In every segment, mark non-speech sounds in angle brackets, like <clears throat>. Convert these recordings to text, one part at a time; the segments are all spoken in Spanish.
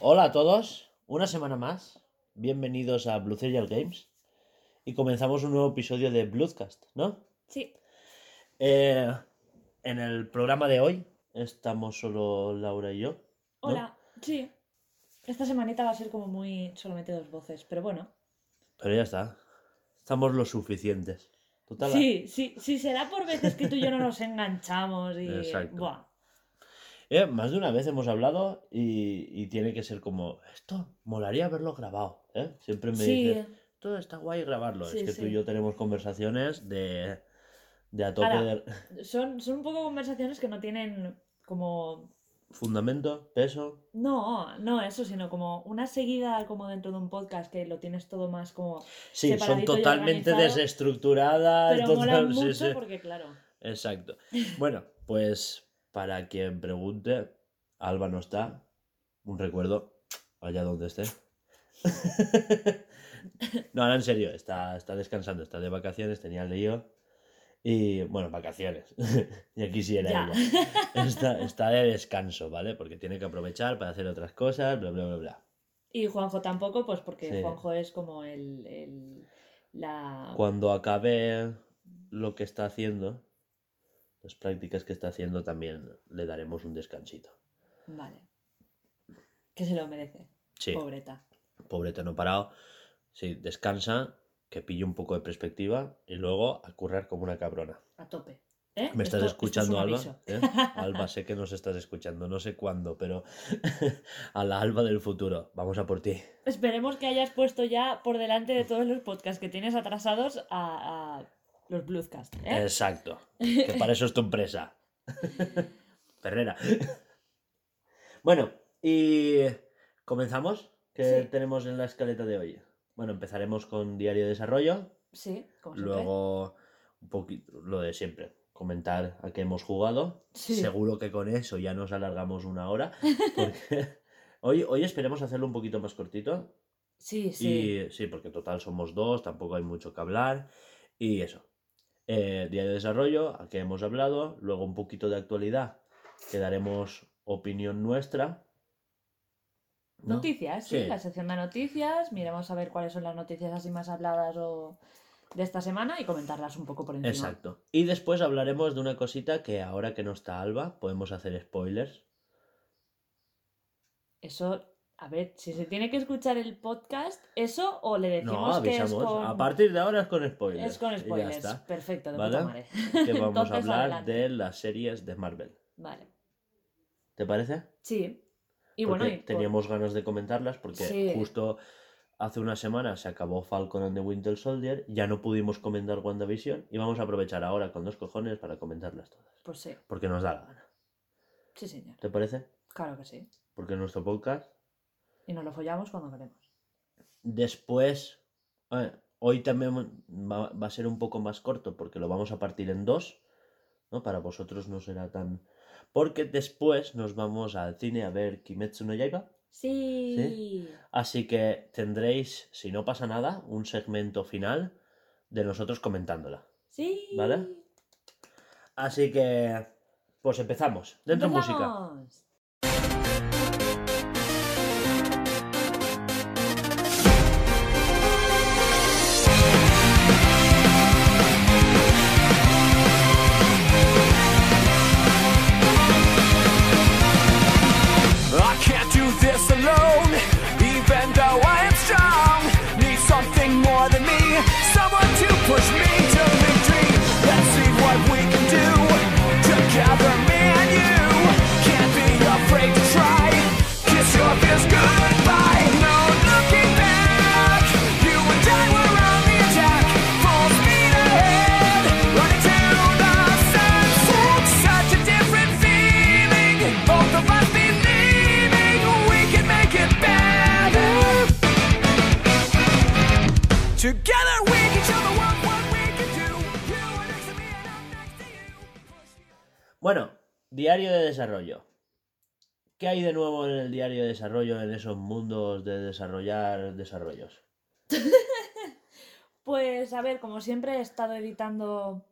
Hola a todos, una semana más. Bienvenidos a Blue Serial Games. Y comenzamos un nuevo episodio de Bloodcast, ¿no? Sí, Eh, en el programa de hoy estamos solo Laura y yo. ¿no? hola, sí. Esta semanita va a ser como muy solamente dos voces, pero bueno. Pero ya está. Estamos lo suficientes. Total. Sí, sí, sí, será por veces que tú y yo no nos enganchamos y... Exacto. Buah. Eh, más de una vez hemos hablado y, y tiene que ser como, esto molaría haberlo grabado. ¿eh? Siempre me Sí, dices, todo está guay grabarlo. Sí, es que tú sí. y yo tenemos conversaciones de, de a tope Ahora- de son, son un poco conversaciones que no tienen como... fundamento, peso. No, no eso, sino como una seguida como dentro de un podcast que lo tienes todo más como... Sí, son totalmente desestructuradas. Pero total- <laughs> sí, mucho sí. porque claro... Exacto. Bueno, pues para quien pregunte, Alba no está. Un recuerdo, allá donde esté. <laughs> no, ahora en serio, está, está descansando, está de vacaciones, tenía lío. Y bueno, vacaciones. <laughs> ya quisiera Ya. ella. <laughs> Está, está de descanso, ¿vale? Porque tiene que aprovechar para hacer otras cosas, bla, bla, bla, bla. Y Juanjo tampoco, pues porque Sí. Juanjo es como el... el- la... Cuando acabe lo que está haciendo, las prácticas que está haciendo, también le daremos un descansito. Vale. Que se lo merece. Sí. Pobreta. pobre no parado. Sí, descansa, que pille un poco de perspectiva y luego a currar como una cabrona. A tope. ¿Eh? ¿Me estás Esto- esto es escuchando, Alba? ¿Eh? Alba, sé que nos estás escuchando, no sé cuándo, pero <laughs> a la Alba del futuro, vamos a por ti. Esperemos que hayas puesto ya por delante de todos los podcasts que tienes atrasados a, a los Bluescast. ¿eh? Exacto, <laughs> que para eso es tu empresa. <laughs> Ferrera. Bueno, y comenzamos. ¿Qué Sí. tenemos en la escaleta de hoy? Bueno, empezaremos con diario de desarrollo. Sí, como. Luego, un poquito lo de siempre, comentar a qué hemos jugado. Sí. Seguro que con eso ya nos alargamos una hora. Porque <laughs> hoy, hoy esperemos hacerlo un poquito más cortito. Sí, sí. Y sí, porque total somos dos, tampoco hay mucho que hablar. Y eso. Eh, día de desarrollo, a qué hemos hablado. Luego un poquito de actualidad, que daremos opinión nuestra. ¿No? Noticias, sí, Sí. la sección de noticias. Miremos a ver cuáles son las noticias así más habladas o de esta semana y comentarlas un poco por encima. Exacto. Y después hablaremos de una cosita que ahora que no está Alba, podemos hacer spoilers. Eso, a ver, si se tiene que escuchar el podcast, eso o le decimos No, que es con... A partir de ahora es con spoilers. Es con ya spoilers. está. Perfecto, de ¿Vale? puta madre. Que vamos a hablar adelante. de las series de Marvel. Vale. ¿Te parece? Sí. Y Porque bueno, y por- teníamos ganas de comentarlas porque Sí. justo hace una semana se acabó Falcon and the Winter Soldier, ya no pudimos comentar WandaVision y vamos a aprovechar ahora con dos cojones para comentarlas todas. Pues sí, Porque nos da la gana. sí señor. ¿Te parece? Claro que sí. Porque nuestro podcast Y nos lo follamos cuando queremos. Después, eh, hoy también va, va a ser un poco más corto porque lo vamos a partir en dos, ¿no? Para vosotros no será tan... Porque después nos vamos al cine a ver Kimetsu no Yaiba. Sí. Así que tendréis, si no pasa nada, un segmento final de nosotros comentándola. Sí. ¿Vale? Así que, pues empezamos. Dentro música. ¡Empezamos! I Bueno, diario de desarrollo. ¿Qué hay de nuevo en el diario de desarrollo en esos mundos de desarrollar desarrollos? <laughs> Pues a ver, como siempre he estado editando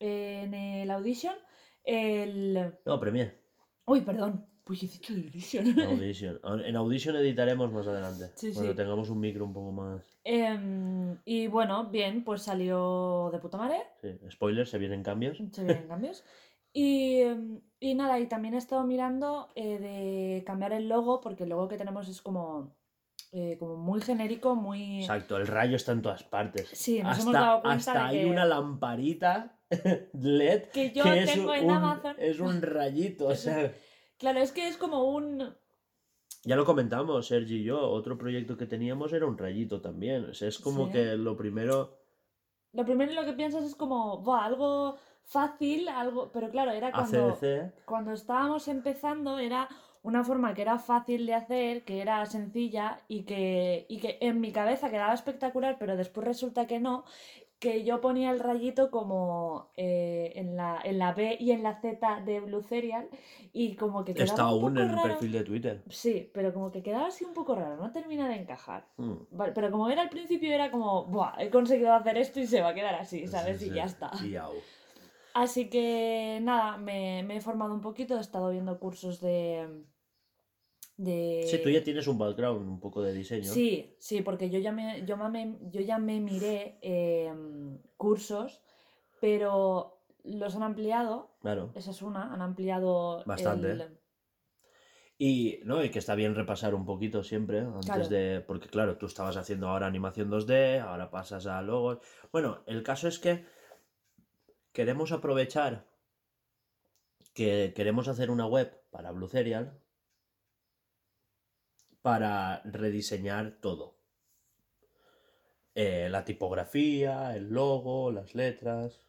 en el Audition. El. No, Premiere. Uy, perdón. Pues he dicho Audition. Audition. En Audition editaremos más adelante. Sí, cuando sí. tengamos un micro un poco más. Em, y bueno, bien, pues salió de puta madre. Sí. Spoiler, se vienen cambios. Se vienen cambios. <laughs> Y, em, y nada, y también he estado mirando eh, de cambiar el logo, porque el logo que tenemos es como, eh, como muy genérico, muy... Exacto, el rayo está en todas partes. Sí, nos hasta hemos dado cuenta hasta de hay una lamparita <laughs> LED Que yo que es tengo en Amazon. es un rayito. O sea, <laughs> Claro, es que es como un... ya lo comentamos, Sergi y yo. Otro proyecto que teníamos era un rayito también. O sea, es como Sí. que lo primero. Lo primero en lo que piensas es como, "Buah, algo fácil, algo... Pero claro, era cuando... ACDC. cuando estábamos empezando era una forma que era fácil de hacer, que era sencilla y que, y que en mi cabeza quedaba espectacular, pero después resulta que no, que yo ponía el rayito como eh, en, la, en la B y en la Z de Blue Cereal y como que quedaba Está un aún poco en el raro. perfil de Twitter. Sí, pero como que quedaba así un poco raro, no termina de encajar. Mm. Vale, pero como era al principio era como, Buah, he conseguido hacer esto y se va a quedar así, ¿sabes? Sí, Y sí. ya está. Y. Así que nada, me, me he formado un poquito, he estado viendo cursos de... de... Sí, tú ya tienes un background un poco de diseño. Sí, sí, porque yo ya me, yo me, yo ya me miré em, cursos, pero los han ampliado, Claro. esa es una, han ampliado Bastante. el- Y, ¿no? y que está bien repasar un poquito siempre, antes Claro. de. Porque, claro, tú estabas haciendo ahora animación 2D, ahora pasas a logos. Bueno, el caso es que queremos aprovechar que queremos hacer una web para Blue Serial para rediseñar todo. Eh, la tipografía, el logo, las letras,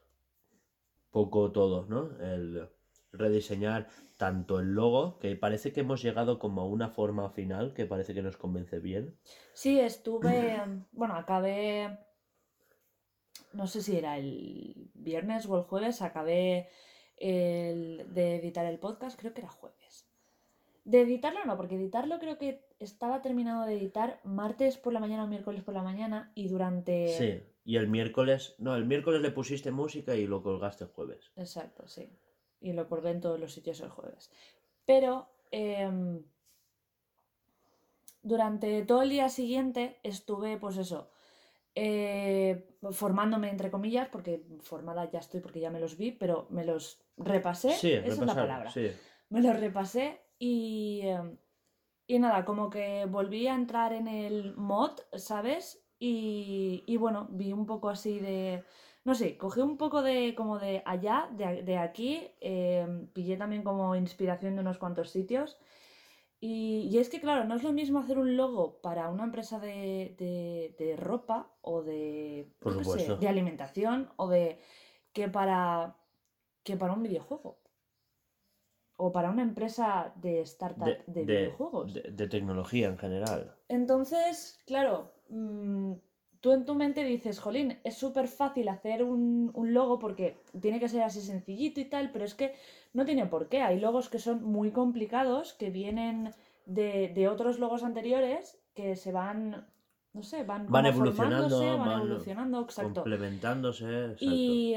poco todo, ¿no? El rediseñar tanto el logo, que parece que hemos llegado como a una forma final que parece que nos convence bien. Sí, estuve, <clears throat> bueno, acabé, no sé si era el viernes o el jueves, acabé el, de editar el podcast, creo que era jueves. De editarlo no, porque editarlo creo que estaba terminado de editar martes por la mañana o miércoles por la mañana y durante... Sí, y el miércoles, no, el miércoles le pusiste música y lo colgaste el jueves. Exacto, sí. Y lo colgué en todos los sitios el jueves. Pero em, durante todo el día siguiente estuve, pues eso, eh, formándome entre comillas, porque formada ya estoy porque ya me los vi, pero me los repasé. Sí, esa es la palabra. sí. Me los repasé y, em, y nada, como que volví a entrar en el mod, ¿sabes? Y, y bueno, vi un poco así de, no sé, cogí un poco de como de allá, de, de aquí, em, pillé también como inspiración de unos cuantos sitios. Y, y es que, claro, no es lo mismo hacer un logo para una empresa de, de- de ropa o de, Por sé, de alimentación o de que para, que para un videojuego. O para una empresa de startup de, De, de- videojuegos. de- de tecnología en general. Entonces, claro, mm, tú en tu mente dices, jolín, es súper fácil hacer un, un logo porque tiene que ser así sencillito y tal, pero es que no tiene por qué. Hay logos que son muy complicados, que vienen de, de otros logos anteriores, que se van, no sé, van, Van evolucionando, van van evolucionando, exacto. Complementándose. exacto. Y,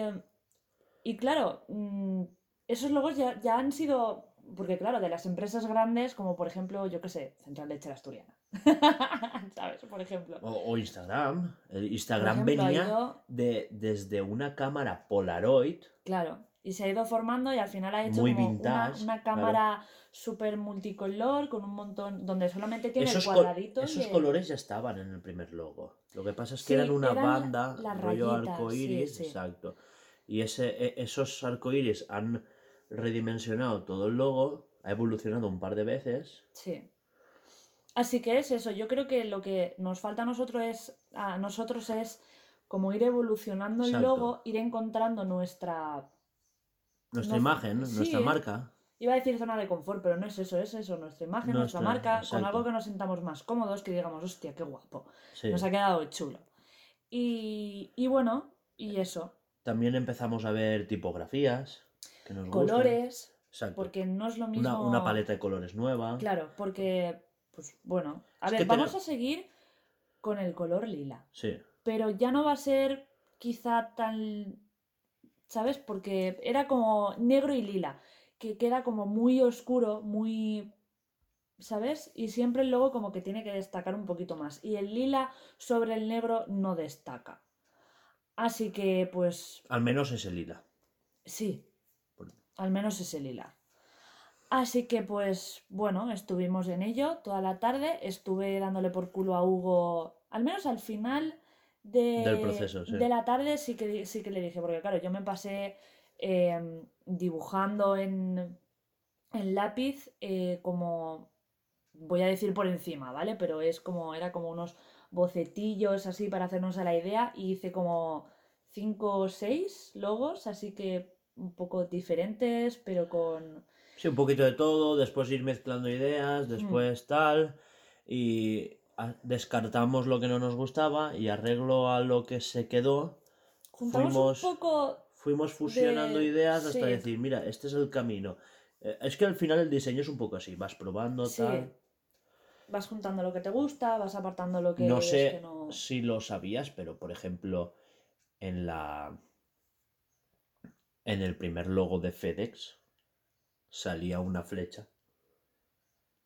y claro, mm, esos logos ya, ya han sido, porque claro, de las empresas grandes, como por ejemplo, yo qué sé, Central Lechera Asturiana. <laughs> ¿Sabes? Por ejemplo. O, o Instagram. El Instagram ejemplo, venía ido- de, desde una cámara Polaroid. claro, y se ha ido formando y al final ha hecho Muy como vintage, una, claro. cámara súper multicolor con un montón, donde solamente tiene Esos, el col- cuadradito. y esos colores ya estaban en el primer logo. Lo que pasa es que Sí, eran una eran banda, rollo rayitas, arco sí, iris, sí. exacto. Y ese, e- esos arcoíris han redimensionado todo el logo, ha evolucionado un par de veces. Sí. Así que es eso, yo creo que lo que nos falta a nosotros es, a nosotros es como ir evolucionando el logo, ir encontrando nuestra, Nuestra imagen, sí, nuestra ¿eh? marca. iba a decir zona de confort, pero no es eso, es eso, nuestra imagen, nuestra, Nuestra- marca, con algo que nos sintamos más cómodos, que digamos, hostia, qué guapo, Sí. nos ha quedado chulo. Y, y bueno, y eso. También empezamos a ver tipografías, que nos colores, Exacto. porque no es lo mismo... Una, una paleta de colores nueva. Claro, porque, pues bueno, a Es ver, que vamos a seguir con el color lila, Sí. pero ya no va a ser quizá tan, ¿sabes? Porque era como negro y lila, que queda como muy oscuro, muy, ¿sabes? Y siempre el logo como que tiene que destacar un poquito más. Y el lila sobre el negro no destaca. Así que, pues, Al menos ese lila. sí, al menos ese lila. Así que pues bueno, estuvimos en ello toda la tarde, estuve dándole por culo a Hugo, al menos al final de, Del proceso, sí. de la tarde sí que, sí que le dije, porque claro, yo me pasé eh, dibujando en, en lápiz eh, como, voy a decir por encima, ¿vale? Pero es como, era como unos bocetillos así para hacernos a la idea y hice como cinco o seis logos, así que un poco diferentes, pero con... Sí, un poquito de todo, después ir mezclando Mm. ideas, después tal, y descartamos lo que no nos gustaba y arreglo a lo que se quedó. Juntamos Fuimos- un poco... Fuimos fusionando De- ideas hasta sí. decir, mira, este es el camino. Eh, Es que al final el diseño es un poco así, vas probando Sí. tal. Vas juntando lo que te gusta, vas apartando lo que No sé que no... si lo sabías, pero por ejemplo, en la. En el primer logo de FedEx salía una flecha.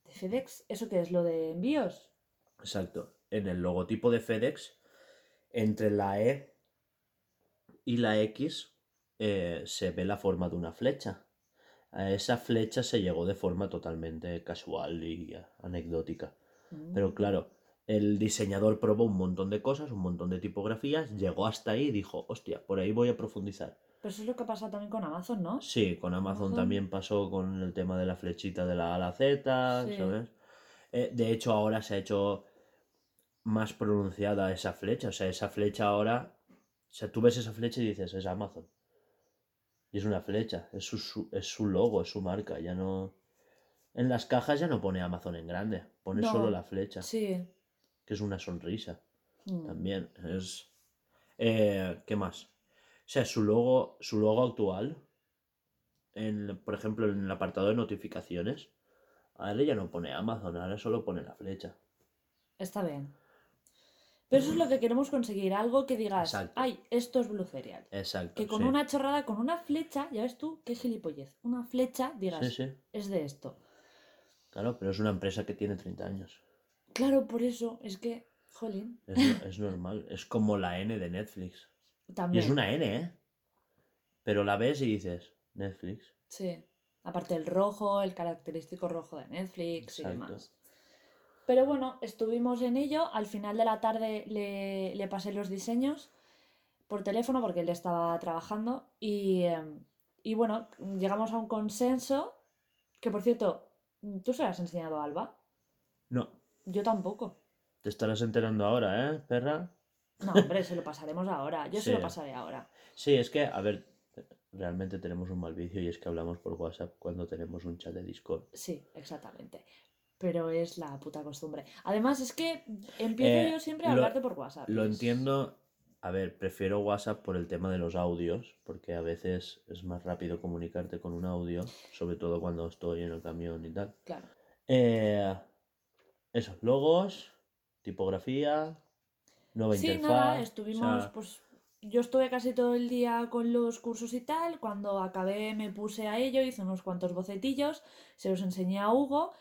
¿De FedEx? ¿Eso qué es? ¿Lo de envíos? Exacto. En el logotipo de FedEx, entre la E y la X, eh, se ve la forma de una flecha. A esa flecha se llegó de forma totalmente casual y anecdótica. Mm. Pero claro, el diseñador probó un montón de cosas, un montón de tipografías, llegó hasta ahí y dijo, hostia, por ahí voy a profundizar. Pero eso es lo que pasa también con Amazon, ¿no? Sí, con Amazon Amazon. también pasó con el tema de la flechita de la A a la Z, Sí. ¿sabes? Eh, de hecho, ahora se ha hecho más pronunciada esa flecha. O sea, esa flecha ahora. O sea, tú ves esa flecha y dices, es Amazon. Y es una flecha, es su, su- es su logo, es su marca. Ya no. En las cajas ya no pone Amazon en grande, pone No. solo la flecha, Sí. que es una sonrisa. Mm. También es. eh, ¿Qué más? O sea, su logo, su logo actual, en, por ejemplo, en el apartado de notificaciones, ahora ya no pone Amazon, ahora solo pone la flecha. Está bien. Pero eso es lo que queremos conseguir, algo que digas, Exacto. ay, esto es Blue Cereal. Exacto. Que con sí. una chorrada, con una flecha, ya ves tú, qué gilipollez. Una flecha, digas, Sí, sí. es de esto. Claro, pero es una empresa que tiene 30 años. Claro, por eso, es que, jolín, es normal. Es como la N de Netflix. Y es una N, ¿eh? Pero la ves y dices, Netflix. Sí. Aparte el rojo, el característico rojo de Netflix y demás. Pero bueno, estuvimos en ello. Al final de la tarde le, le pasé los diseños por teléfono porque él estaba trabajando. Y, em, y bueno, llegamos a un consenso. Que por cierto, ¿tú se lo has enseñado a Alba? No, Yo tampoco. te estarás enterando ahora, ¿eh, perra? No, hombre, se lo pasaremos ahora. Yo se lo pasaré ahora. Sí, es que, a ver, realmente tenemos un mal vicio y es que hablamos por WhatsApp cuando tenemos un chat de Discord. Sí, exactamente. Pero es la puta costumbre. Además, es que empiezo Eh, yo siempre a lo- hablarte por WhatsApp. Lo entiendo. A ver, prefiero WhatsApp por el tema de los audios, porque a veces es más rápido comunicarte con un audio, sobre todo cuando estoy en el camión y tal. Claro. Eh, eso, logos, tipografía, nueva Sí, interfaz. nada, o estuvimos, sea, pues yo estuve casi todo el día con los cursos y tal, cuando acabé me puse a ello, hice unos cuantos bocetillos, se los enseñé a Hugo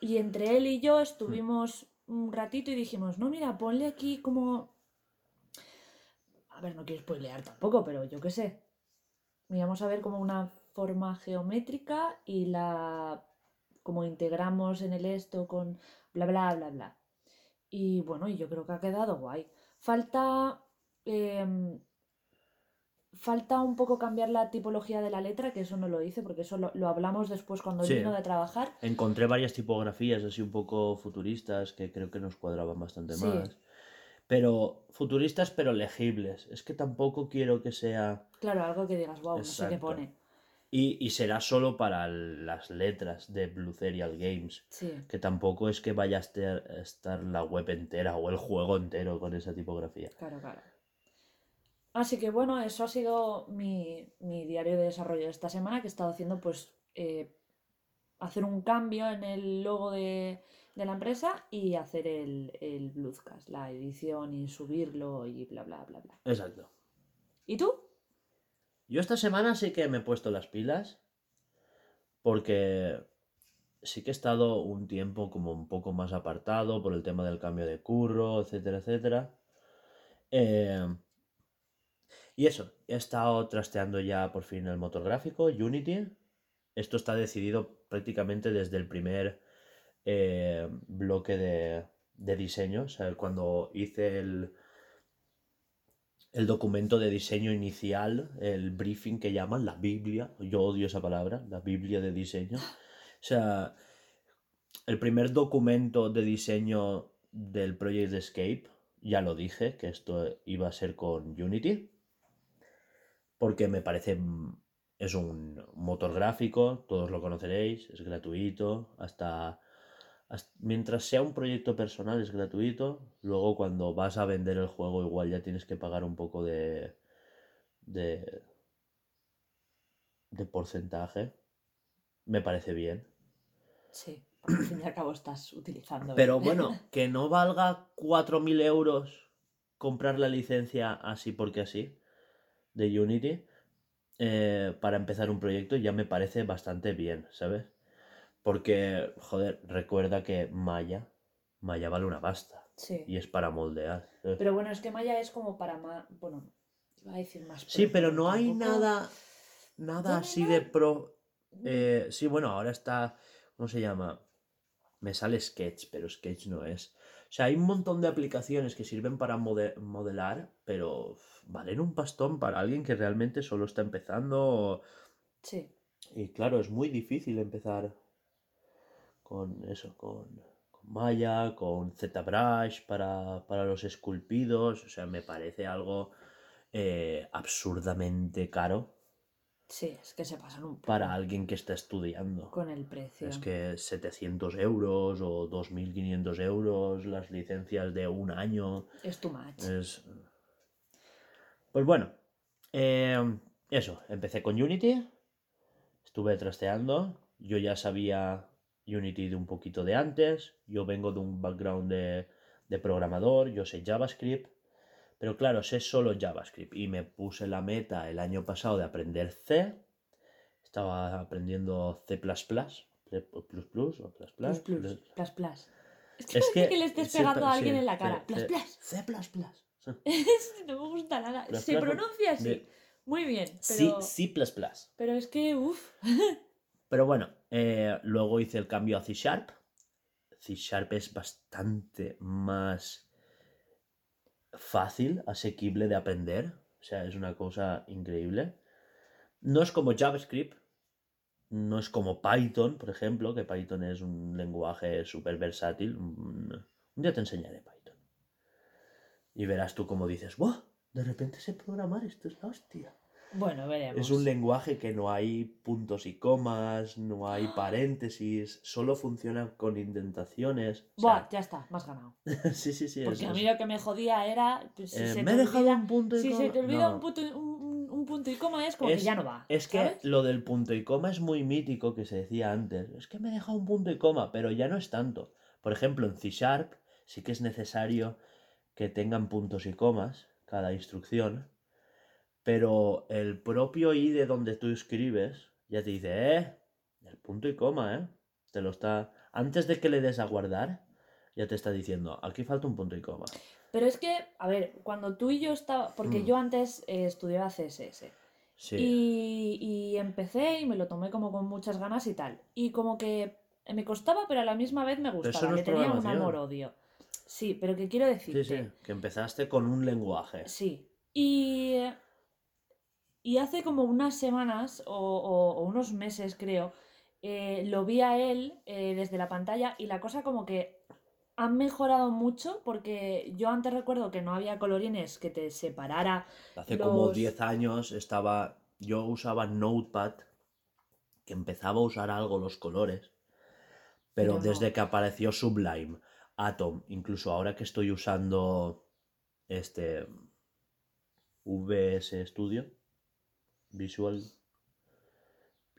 y entre él y yo estuvimos un ratito y dijimos, no, mira, ponle aquí como... A ver, no quiero spoilear tampoco, pero yo qué sé. Miramos a ver como una forma geométrica y la... como integramos en el esto con bla, bla, bla, bla. Y bueno, y yo creo que ha quedado guay. Falta. em, falta un poco cambiar la tipología de la letra, que eso no lo hice, porque eso lo, lo hablamos después cuando Sí. vino de trabajar. Encontré varias tipografías así un poco futuristas que creo que nos cuadraban bastante Sí. más. Pero futuristas pero legibles. Es que tampoco quiero que sea... Claro, algo que digas, wow, no sé qué pone. Y, y será solo para las letras de Blue Serial Games. Sí, Que tampoco es que vaya a estar, a estar la web entera o el juego entero con esa tipografía. claro, claro. Así que bueno, eso ha sido mi, mi diario de desarrollo de esta semana, que he estado haciendo pues eh, hacer un cambio en el logo de, de la empresa y hacer el, el Bluescast, la edición y subirlo y bla bla bla bla. Exacto. ¿Y tú? Yo esta semana sí que me he puesto las pilas porque sí que he estado un tiempo como un poco más apartado por el tema del cambio de curro, etcétera, etcétera. Eh, y eso, he estado trasteando ya por fin el motor gráfico, Unity. Esto está decidido prácticamente desde el primer eh, bloque de, de diseño. O sea, cuando hice el, el documento de diseño inicial, el briefing que llaman, la Biblia, yo odio esa palabra, la Biblia de diseño. <gasps> O sea, el primer documento de diseño del Project Escape, ya lo dije, que esto iba a ser con Unity, porque me parece, mm, es un motor gráfico, todos lo conoceréis, es gratuito, hasta, hasta- mientras sea un proyecto personal es gratuito, luego cuando vas a vender el juego igual ya tienes que pagar un poco de, de, de porcentaje, me parece bien. Sí, porque al fin y al cabo estás utilizando. Pero <laughs> bueno, que no valga 4.000 euros comprar la licencia así porque así de Unity eh, para empezar un proyecto ya me parece bastante bien, ¿sabes? Porque, joder, recuerda que Maya, Maya vale una pasta Sí. y es para moldear. ¿sabes? Pero bueno, es que Maya es como para más. Bueno, iba a decir más. Sí, pero no hay nada, nada así de pro. eh, sí, bueno, ahora está, ¿cómo se llama? Me sale Sketch, pero Sketch no es. O sea, hay un montón de aplicaciones que sirven para mode- modelar, pero valen un pastón para alguien que realmente solo está empezando. Sí. Y claro, es muy difícil empezar con eso, con, con Maya, con ZBrush para, para los esculpidos. O sea, me parece algo eh, absurdamente caro Sí, es que se pasan un poco para alguien que está estudiando. con el precio. Es que 700 euros o 2.500 euros las licencias de un año. Es too much. Es... Pues bueno, eh, eso, empecé con Unity, estuve trasteando, yo ya sabía Unity de un poquito de antes, yo vengo de un background de, de programador, yo sé JavaScript, pero claro, sé solo JavaScript y me puse la meta el año pasado de aprender C, estaba aprendiendo C++, C++ o Plus, plus, plus, plus, plus. Es que Es que, que le estés sí, pegando a sí, alguien en la sí, cara. Plus, sí. plus. C++. sí. <laughs> no me gusta nada. Plus, Se plus, pronuncia así. Muy bien. Sí, Pero, C++. pero es que, uff. <laughs> Pero bueno, eh, luego hice el cambio a C Sharp. C Sharp es bastante más fácil, asequible de aprender. O sea, es una cosa increíble. No es como JavaScript. No es como Python, por ejemplo, que Python es un lenguaje súper versátil. Un un día te enseñaré Python. Y verás tú cómo dices, ¡Buah! De repente sé programar, esto es la hostia. Bueno, veremos. Es un lenguaje que no hay puntos y comas, no hay <gasps> paréntesis, solo funciona con indentaciones. o Buah, sea, ya está, más ganado. <laughs> sí, sí, sí. Porque a mí lo que me jodía era. pues, si eh, se me he dejado olvida- un punto y Si coma. se te olvida No, un, punto, y- un, un- un punto y coma, es como Es- que ya no va. Es que ¿sabes? lo del punto y coma es muy mítico que se decía antes. Es que me he dejado un punto y coma, pero ya no es tanto. Por ejemplo, en C Sharp sí que es necesario que tengan puntos y comas cada instrucción, pero el propio i de donde tú escribes ya te dice, eh, el punto y coma, eh. Te lo está. Antes de que le des a guardar, ya te está diciendo, aquí falta un punto y coma. Pero es que, a ver, cuando tú y yo estaba. Porque Mm. yo antes eh, estudiaba CSS. Sí. Y, y empecé y me lo tomé como con muchas ganas y tal. Y como que me costaba, pero a la misma vez me gustaba. no Le tenía un amor-odio. Sí, pero que quiero Sí, decirte. sí, que empezaste con un lenguaje. Sí. Y, y hace como unas semanas o, o- o unos meses, creo, eh, lo vi a él eh, desde la pantalla y la cosa como que han mejorado mucho porque yo antes recuerdo que no había colorines que te separara. Hace como los- 10 años estaba. Yo usaba Notepad, que empezaba a usar algo los colores. Pero Pero no. desde que apareció Sublime, Atom, incluso ahora que estoy usando este. VS Studio, Visual.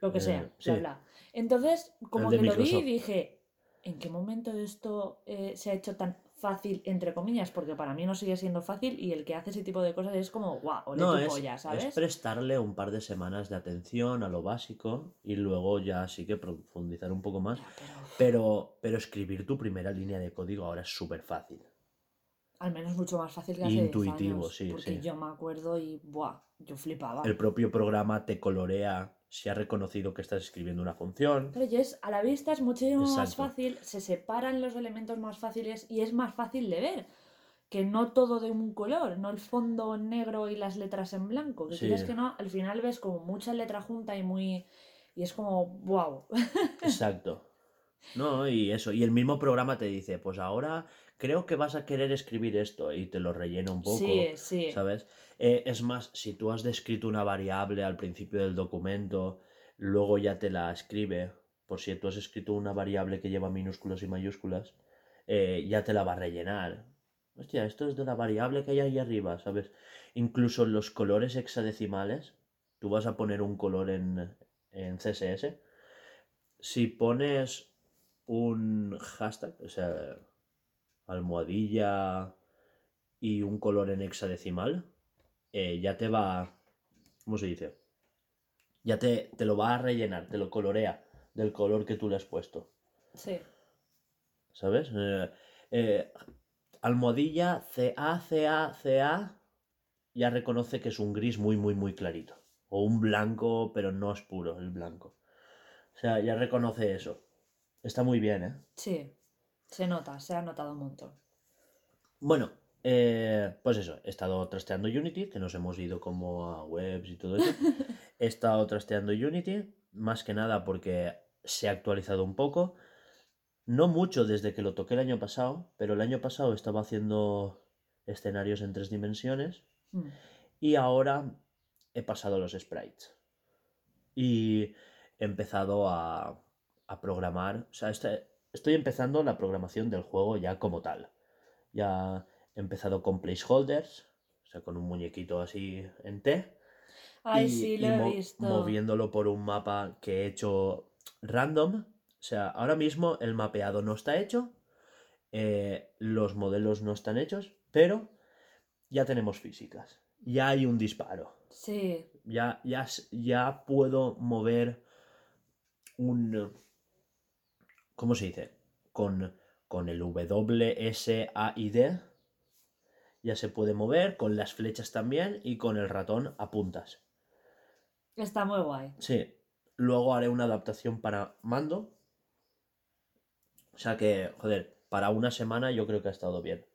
Lo que Eh, sea, sí. bla, bla. Entonces, como que lo vi y dije, ¿en qué momento esto eh, se ha hecho tan fácil, entre comillas? Porque para mí no sigue siendo fácil y el que hace ese tipo de cosas es como, guau, ole No, es, polla, es ¿sabes? prestarle un par de semanas de atención a lo básico y luego ya sí que profundizar un poco más. Ya, pero Pero, pero escribir tu primera línea de código ahora es súper fácil. al menos mucho más fácil que hace 10 Intuitivo, años, sí, Porque sí. yo me acuerdo y, buah, yo flipaba. El propio programa te colorea si ha reconocido que estás escribiendo una función. Pero es, a la vista es muchísimo más Exacto. fácil, se separan los elementos más fáciles y es más fácil de ver. Que no todo de un color, no el fondo negro y las letras en blanco. Que Sí. quieras que no, al final ves como mucha letra junta y muy. Y es como, wow. <laughs> Exacto. No, y eso. Y el mismo programa te dice, pues ahora creo que vas a querer escribir esto y te lo rellena un poco. Sí, sí. ¿Sabes? Eh, es más, si tú has descrito una variable al principio del documento, luego ya te la escribe, por si tú has escrito una variable que lleva minúsculas y mayúsculas, eh, ya te la va a rellenar. Hostia, esto es de la variable que hay ahí arriba, ¿sabes? Incluso los colores hexadecimales, tú vas a poner un color en, en CSS. Si pones un hashtag, o sea, almohadilla y un color en hexadecimal, eh, ya te va, ¿cómo se dice? Ya te, te lo va a rellenar, te lo colorea del color que tú le has puesto, Sí. ¿sabes? Eh, eh, almohadilla CA, CA, CA, ya reconoce que es un gris muy, muy, muy clarito. O un blanco, pero no es puro el blanco. O sea, ya reconoce eso. Está muy bien, ¿eh? Sí. Se nota, se ha notado un montón. Bueno, eh, pues eso, he estado trasteando Unity, que nos hemos ido como a webs y todo eso. <laughs> He estado trasteando Unity, más que nada porque se ha actualizado un poco. No mucho desde que lo toqué el año pasado, pero el año pasado estaba haciendo escenarios en tres dimensiones Mm. y ahora he pasado los sprites. Y he empezado a, a programar. O sea, este- estoy empezando la programación del juego ya como tal. Ya he empezado con placeholders, o sea, con un muñequito así en T. Ay, y- sí, lo y he mo- visto. moviéndolo por un mapa que he hecho random. O sea, ahora mismo el mapeado no está hecho, eh, los modelos no están hechos, pero ya tenemos físicas. Ya hay un disparo. Sí. Ya, ya, ya puedo mover un... ¿Cómo se dice? Con, con el W, S, A y D. Ya se puede mover, con las flechas también y con el ratón a puntas. Está muy guay. Sí. Luego haré una adaptación para mando. O sea que, joder, para una semana yo creo que ha estado bien.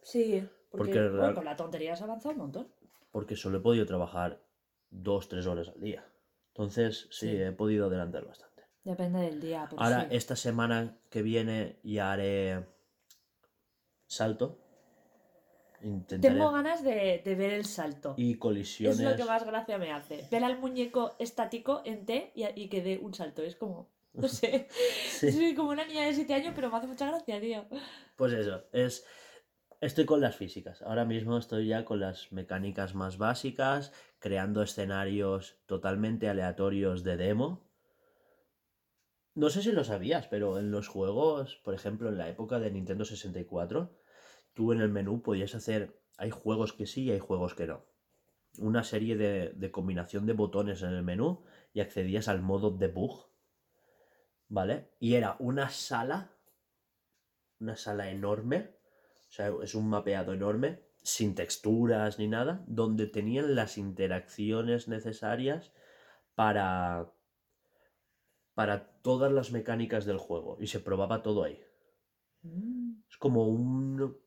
Sí. Porque, Porque bueno, con la tontería se avanzado un montón. Porque solo he podido trabajar dos, tres horas al día. Entonces, sí, Sí. he podido adelantar bastante. Depende del día, pero Ahora, sí. esta semana que viene ya haré salto. Intentaré. Tengo ganas de, de ver el salto. Y Es colisiones. lo que más gracia me hace. Ver al muñeco estático en T y, y que dé un salto. Es como, no sé. <laughs> <laughs> Sí. Soy como una niña de 7 años, pero me hace mucha gracia, tío. Pues eso, es. Estoy con las físicas. Ahora mismo estoy ya con las mecánicas más básicas, creando escenarios totalmente aleatorios de demo. No sé si lo sabías, pero en los juegos, por ejemplo, en la época de Nintendo 64, tú en el menú podías hacer. Hay juegos que sí y hay juegos que no. Una serie de, de combinación de botones en el menú y accedías al modo debug. ¿Vale? Y era una sala una sala enorme, o sea, es un mapeado enorme, sin texturas ni nada, donde tenían las interacciones necesarias para para todas las mecánicas del juego y se probaba todo ahí. Mm. Es como un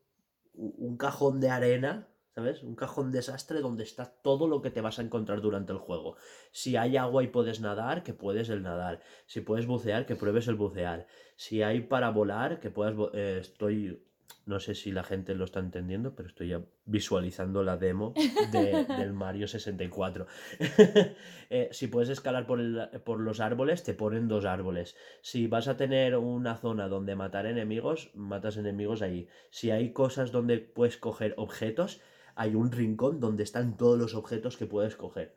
un cajón de arena, ¿sabes? Un cajón desastre donde está todo lo que te vas a encontrar durante el juego. Si hay agua y puedes nadar, que puedes el nadar. Si puedes bucear, que pruebes el bucear. Si hay para volar, que puedas... eh, estoy... No sé si la gente lo está entendiendo, pero estoy ya visualizando la demo de- <laughs> del Mario 64. <laughs> Eh, si puedes escalar por, el- por los árboles, te ponen dos árboles. Si vas a tener una zona donde matar enemigos, matas enemigos ahí. Si hay cosas donde puedes coger objetos, hay un rincón donde están todos los objetos que puedes coger.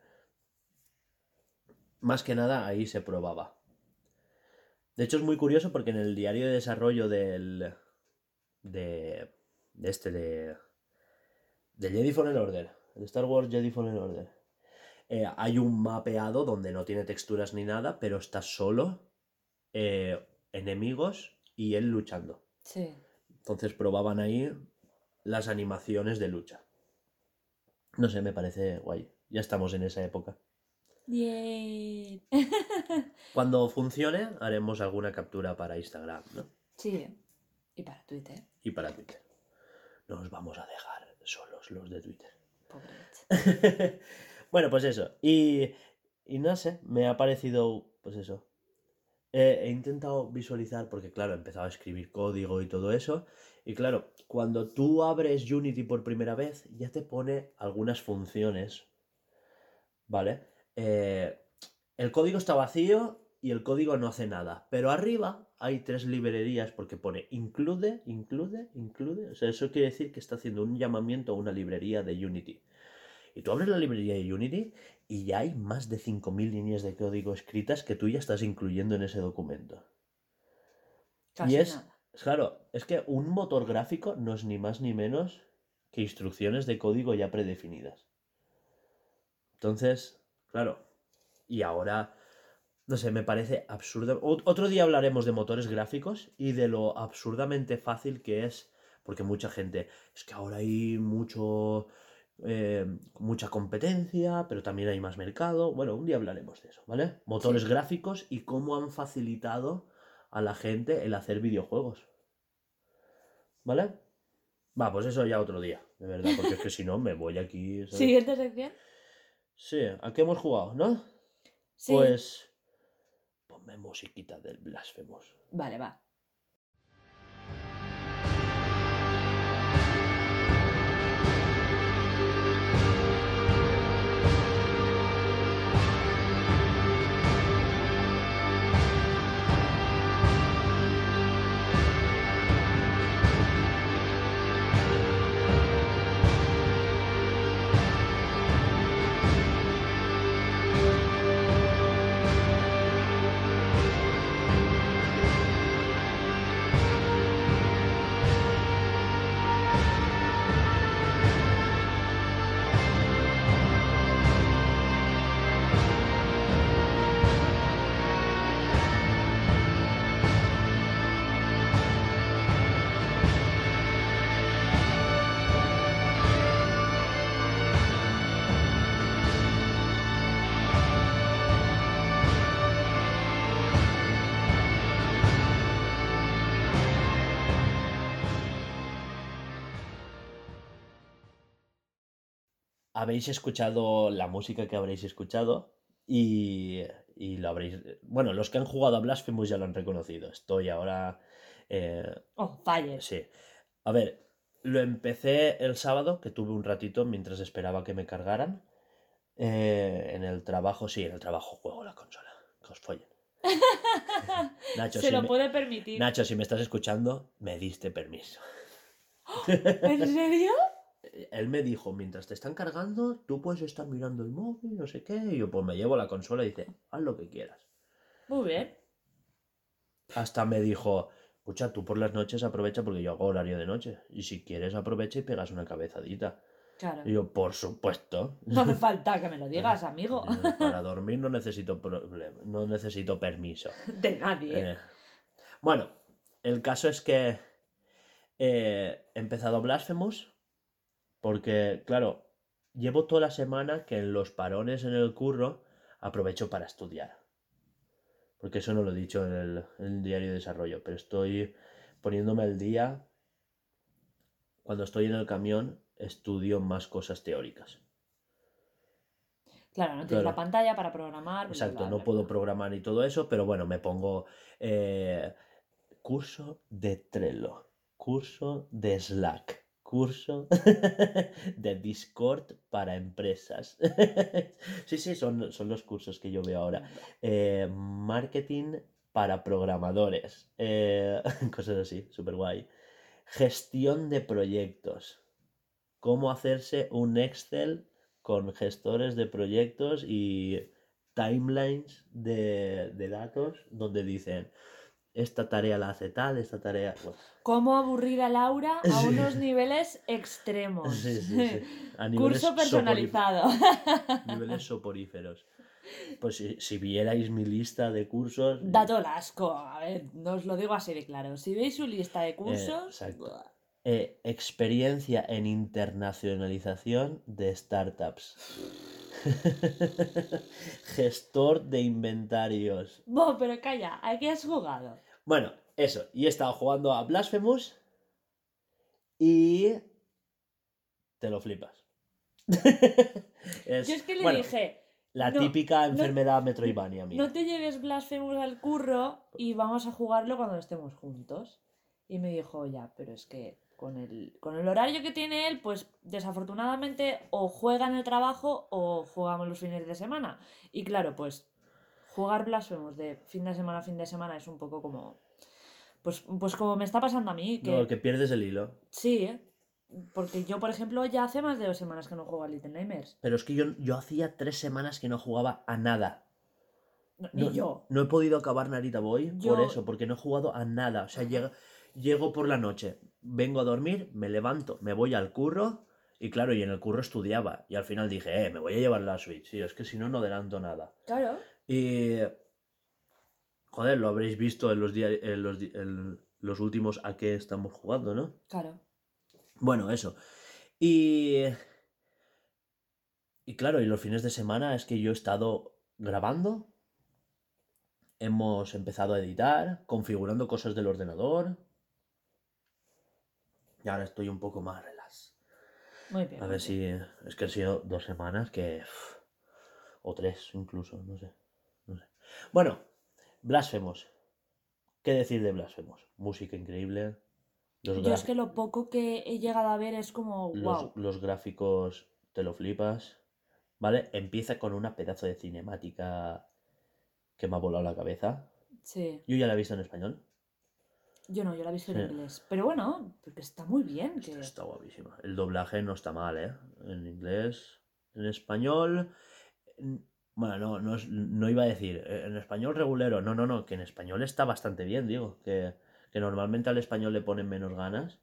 Más que nada ahí se probaba. De hecho es muy curioso porque en el diario de desarrollo del... de... de este de... de Jedi Fallen Order, de Star Wars Jedi Fallen Order. eh, hay un mapeado donde no tiene texturas ni nada, pero está solo eh, enemigos y él luchando. Sí. Entonces probaban ahí las animaciones de lucha. No sé, me parece guay. Ya estamos en esa época. <laughs> Cuando funcione, haremos alguna captura para Instagram, ¿no? sí. Y para Twitter. Y para Twitter. No os vamos a dejar solos los de Twitter. Pobre. <laughs> bueno, pues eso. Y, y no sé, me ha parecido, pues eso. Eh, he intentado visualizar, porque claro, he empezado a escribir código y todo eso. Y claro, cuando tú abres Unity por primera vez, ya te pone algunas funciones. ¿Vale? Eh, el código está vacío y el código no hace nada. Pero arriba hay tres librerías porque pone include, include, include. O sea, eso quiere decir que está haciendo un llamamiento a una librería de Unity. Y tú abres la librería de Unity y ya hay más de 5.000 líneas de código escritas que tú ya estás incluyendo en ese documento. Casi y es, nada. claro, es que un motor gráfico no es ni más ni menos que instrucciones de código ya predefinidas. Entonces, claro, y ahora, no sé, me parece absurdo. Ot- Otro día hablaremos de motores gráficos y de lo absurdamente fácil que es, porque mucha gente, es que ahora hay mucho, eh, mucha competencia, pero también hay más mercado. Bueno, un día hablaremos de eso, ¿vale? Motores gráficos y cómo han facilitado a la gente el hacer videojuegos. ¿Vale? Va, pues eso ya otro día, de verdad, porque es que si no me voy aquí. ¿sabes? <laughs> Siguiente sección. Sí, ¿a qué hemos jugado, no? Sí. Pues. Ponme musiquita del Blasphemous. Vale, va. Habéis escuchado la música que habréis escuchado y, y lo habréis. Bueno, los que han jugado a Blasphemous ya lo han reconocido. Estoy ahora. eh, Oh, fire. Sí. A ver, lo empecé el sábado, que tuve un ratito mientras esperaba que me cargaran. Eh, en el trabajo, sí, en el trabajo juego la consola. Que os follen. <laughs> Nacho, Se si lo me, puede permitir. Nacho, si me estás escuchando, me diste permiso. ¿En serio? Él me dijo, mientras te están cargando, tú puedes estar mirando el móvil, no sé qué. Y yo, pues me llevo la consola y dice, haz lo que quieras. Muy bien. Hasta me dijo, escucha, tú por las noches aprovecha porque yo hago horario de noche. Y si quieres aprovecha y pegas una cabezadita. Claro. Y yo, por supuesto. No me <laughs> falta que me lo digas, amigo. Para dormir no necesito problema, no necesito permiso. <laughs> De nadie. Eh, bueno, el caso es que eh, he empezado Blasphemous porque, claro, llevo toda la semana que en los parones en el curro aprovecho para estudiar. Porque eso no lo he dicho en el, en el diario de desarrollo, pero estoy poniéndome al día. Cuando estoy en el camión, estudio más cosas teóricas. Claro, no tienes claro. la pantalla para programar. bla, Exacto, bla, no puedo programar y todo eso, pero bueno, me pongo eh, curso de Trello, curso de Slack, curso <laughs> de Discord para empresas. <laughs> sí, sí, son, son los cursos que yo veo ahora. Eh, marketing para programadores, eh, <laughs> cosas así, súper guay. Gestión de proyectos. cómo hacerse un Excel con gestores de proyectos y timelines de, de datos donde dicen esta tarea la hace tal, esta tarea... bueno, Cómo aburrir a Laura a Sí. unos niveles extremos. sí, sí, sí. <laughs> A niveles Curso personalizado. <laughs> niveles soporíferos. Pues si, si vierais mi lista de cursos... Da todo el asco. A ver, no os lo digo así de claro. Si veis su lista de cursos. exacto. buah. eh, experiencia en internacionalización de startups. <laughs> Gestor de inventarios. Buah, pero calla, ¿a qué has jugado? Bueno, eso. Y he estado jugando a Blasphemous y te lo flipas. <laughs> Es- Yo es que le bueno, dije, La no, típica no- enfermedad Metroidvania mía. no te lleves Blasphemous al curro y vamos a jugarlo cuando estemos juntos. Y me dijo, ya, pero es que con el, con el horario que tiene él, pues desafortunadamente o juega en el trabajo o jugamos los fines de semana. Y claro, pues jugar Blasphemous de fin de semana a fin de semana es un poco como... Pues, pues como me está pasando a mí, que, No, que pierdes el hilo. sí, ¿eh? Porque yo, por ejemplo, ya hace más de dos semanas que no juego a Little Nightmares. Pero es que yo, yo hacía tres semanas que no jugaba a nada. No, ni No, yo. no he podido acabar Narita Boy por eso, porque no he jugado a nada. O sea, llega- llego por la noche, vengo a dormir, me levanto, me voy al curro. Y claro, y en el curro estudiaba. Y al final dije, eh, me voy a llevar la Switch. Sí, es que si no, no adelanto nada. Claro. Y. Joder, lo habréis visto en los, en los últimos a qué estamos jugando, ¿no? Claro. Bueno, eso. Y. Y claro, y los fines de semana es que yo he estado grabando. Hemos empezado a editar, configurando cosas del ordenador. Y ahora estoy un poco más relax. Muy bien. A ver si. Es que han sido dos semanas que. O tres incluso, no sé. No sé. Bueno, Blasphemous. ¿Qué decir de Blasphemous? Música increíble. Los, Yo es que lo poco que he llegado a ver es como, los, wow. los gráficos te lo flipas. ¿Vale? Empieza con una pedazo de cinemática que me ha volado la cabeza. Sí. Yo ya la he visto en español. Yo no, yo la he visto en inglés. Pero bueno, porque está muy bien. Está, Que... está guapísima. El doblaje no está mal, ¿eh? En inglés. En español. Bueno, no, no, es- no iba a decir. eh, En español regulero. No, no, no. Que en español está bastante bien, digo. Que, que normalmente al español le ponen menos ganas.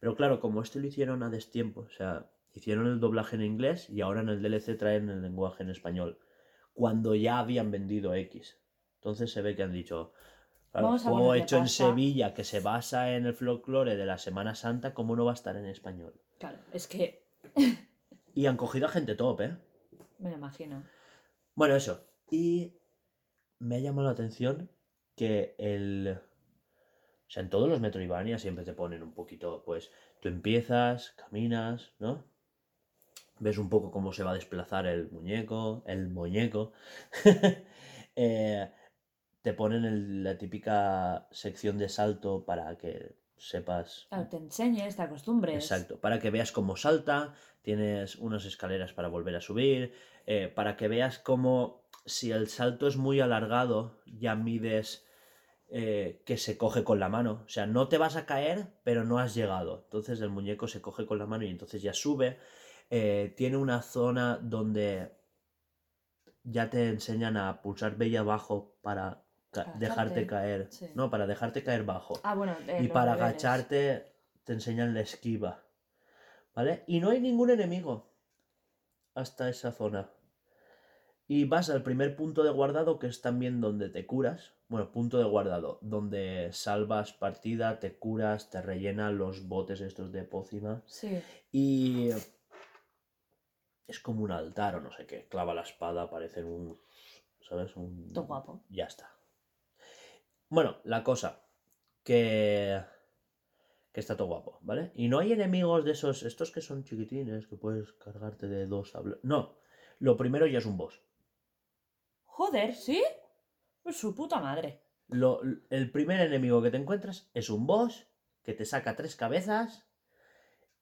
Pero claro, como este lo hicieron a destiempo. O sea, hicieron el doblaje en inglés y ahora en el DLC traen el lenguaje en español. Cuando ya habían vendido X. Entonces se ve que han dicho. Claro, Vamos a juego hecho en pasta". Sevilla que se basa en el folclore de la Semana Santa, ¿cómo no va a estar en español? Claro, es que <laughs> Y han cogido a gente top, ¿eh? me lo imagino. Bueno, eso. Y me ha llamado la atención que el... O sea, en todos los Metroidvania siempre te ponen un poquito, pues, tú empiezas, caminas, ¿no? Ves un poco cómo se va a desplazar el muñeco, el muñeco. <laughs> Eh, te ponen el- la típica sección de salto para que sepas Claro, te enseñes, te acostumbres. Exacto, para que veas cómo salta, tienes unas escaleras para volver a subir, eh, para que veas cómo si el salto es muy alargado, ya mides eh, que se coge con la mano. O sea, no te vas a caer, pero no has llegado. Entonces el muñeco se coge con la mano y entonces ya sube. Eh, tiene una zona donde ya te enseñan a pulsar B y abajo para ca- dejarte caer. sí. No, para dejarte caer bajo Ah, bueno. y para niveles. agacharte te enseñan la esquiva. ¿Vale? Y no hay ningún enemigo hasta esa zona. Y vas al primer punto de guardado, que es también donde te curas. Bueno, punto de guardado, donde salvas partida, te curas, te rellenan los botes estos de pócima. Sí. Y es como un altar o no sé qué. Clava la espada, parece un... ¿Sabes? Un... Todo guapo. Ya está. Bueno, la cosa, que... Que está todo guapo, ¿vale? Y no hay enemigos de esos, estos que son chiquitines, que puedes cargarte de dos a... No, lo primero ya es un boss. Joder, ¿sí? Pues su puta madre. Lo- el primer enemigo que te encuentras es un boss que te saca tres cabezas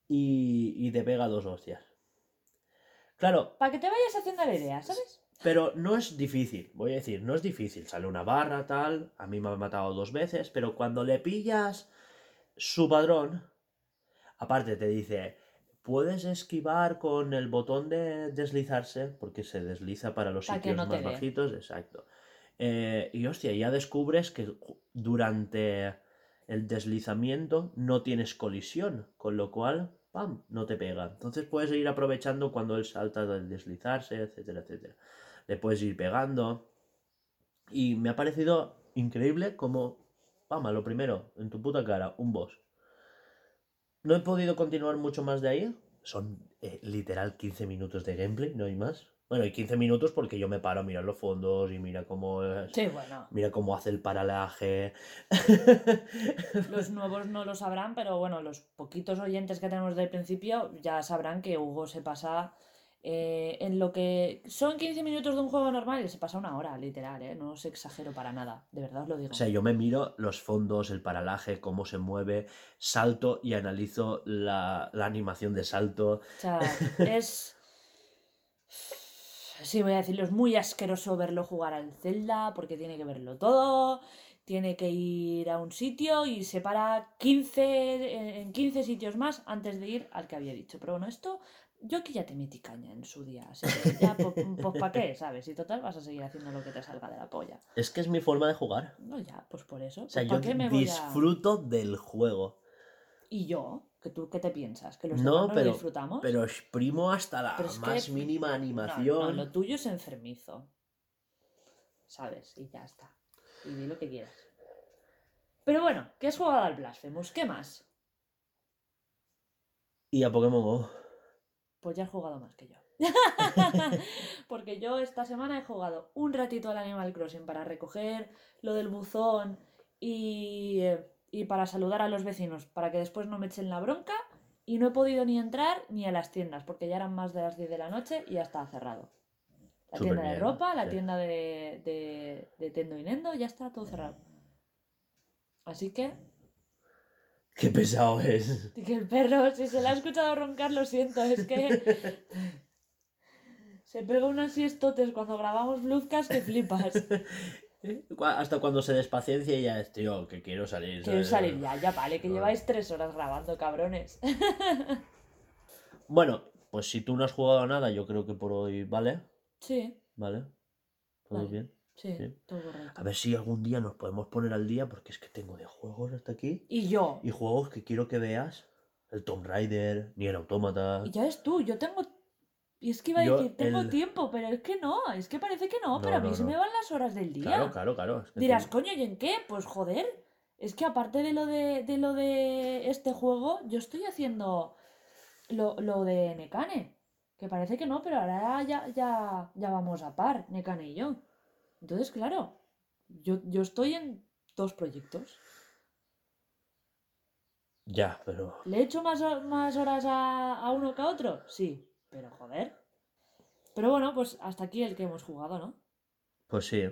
y, y te pega dos hostias. Claro, Para que te vayas haciendo la idea, ¿sabes? Pero no es difícil, voy a decir, no es difícil. Sale una barra, tal. A mí me ha matado dos veces, pero cuando le pillas su padrón, aparte te dice, puedes esquivar con el botón de deslizarse, porque se desliza para los sitios no más bajitos, exacto. Eh, y hostia, ya descubres que durante el deslizamiento no tienes colisión, con lo cual, ¡pam!, no te pega. Entonces puedes ir aprovechando cuando él salta del deslizarse, etcétera, etcétera. Le puedes ir pegando. Y me ha parecido increíble como, a lo primero, en tu puta cara, un boss. No he podido continuar mucho más de ahí. Son eh, literal 15 minutos de gameplay, no hay más. Bueno, y 15 minutos porque yo me paro a mirar los fondos y mira cómo es- Sí, bueno. Mira cómo hace el paralaje. Los nuevos no lo sabrán, pero bueno, los poquitos oyentes que tenemos del principio ya sabrán que Hugo se pasa eh, en lo que son 15 minutos de un juego normal y se pasa una hora, literal, ¿eh? No os exagero para nada, de verdad os lo digo. O sea, yo me miro los fondos, el paralaje, cómo se mueve, salto y analizo la, la animación de salto. O sea, <laughs> es. Sí, voy a decirlo, es muy asqueroso verlo jugar al Zelda porque tiene que verlo todo, tiene que ir a un sitio y se para 15, en 15 sitios más antes de ir al que había dicho. Pero bueno, esto yo aquí ya te metí caña en su día, así que ya, pues, ¿para qué? ¿Sabes? Y total vas a seguir haciendo lo que te salga de la polla. Es que es mi forma de jugar. No, ya, pues por eso. O sea, pues, yo ¿para qué me voy a- disfruto del juego. ¿Y yo? ¿Que tú qué te piensas? ¿Que los No, demás no pero- lo disfrutamos? Pero exprimo hasta la que- más mínima No, animación. No, lo tuyo es enfermizo. ¿Sabes? Y ya está. Y di lo que quieras. Pero bueno, ¿qué has jugado al Blasphemous? ¿Qué más? Y a Pokémon Go. Pues ya has jugado más que yo. <laughs> Porque yo esta semana he jugado un ratito al Animal Crossing para recoger lo del buzón y, y para saludar a los vecinos, para que después no me echen la bronca. Y no he podido ni entrar ni a las tiendas, porque ya eran más de las 10 de la noche y ya estaba cerrado. La tienda de ropa, la sí. tienda de, de, de Tendo y Nendo, ya está todo cerrado. Así que, Qué pesado es. que el perro, si se le ha escuchado roncar, lo siento, es que se pega unas siestotes cuando grabamos Bluescast que flipas. <laughs> Hasta cuando se despaciencia y ya es, tío, que quiero salir. Quiero salir ya, ya vale, que No. lleváis tres horas grabando, cabrones. Bueno, pues si tú no has jugado a nada, yo creo que por hoy vale. Sí, ¿Vale? ¿Todo Vale. bien? Sí, Sí. todo correcto. A ver si algún día nos podemos poner al día, porque es que tengo de juegos hasta aquí. Y yo, Y juegos que quiero que veas. El Tomb Raider, ni el Autómata. y ya ves tú, yo tengo... Y es que iba a decir, tengo el- tiempo, pero es que no, es que parece que no, No, pero a mí no, se no. me van las horas del día. Claro, claro, claro. es que Dirás, coño, ¿y en qué? Pues joder, es que aparte de lo de, de lo de este juego, yo estoy haciendo lo, lo de Nekane. Que parece que no, pero ahora ya, ya, ya vamos a par, Nekane y yo. Entonces, claro, yo, yo estoy en dos proyectos. Ya, pero. ¿Le he hecho más, más horas a, a uno que a otro? Sí, pero joder. Pero bueno, pues hasta aquí el que hemos jugado, ¿no? Pues sí,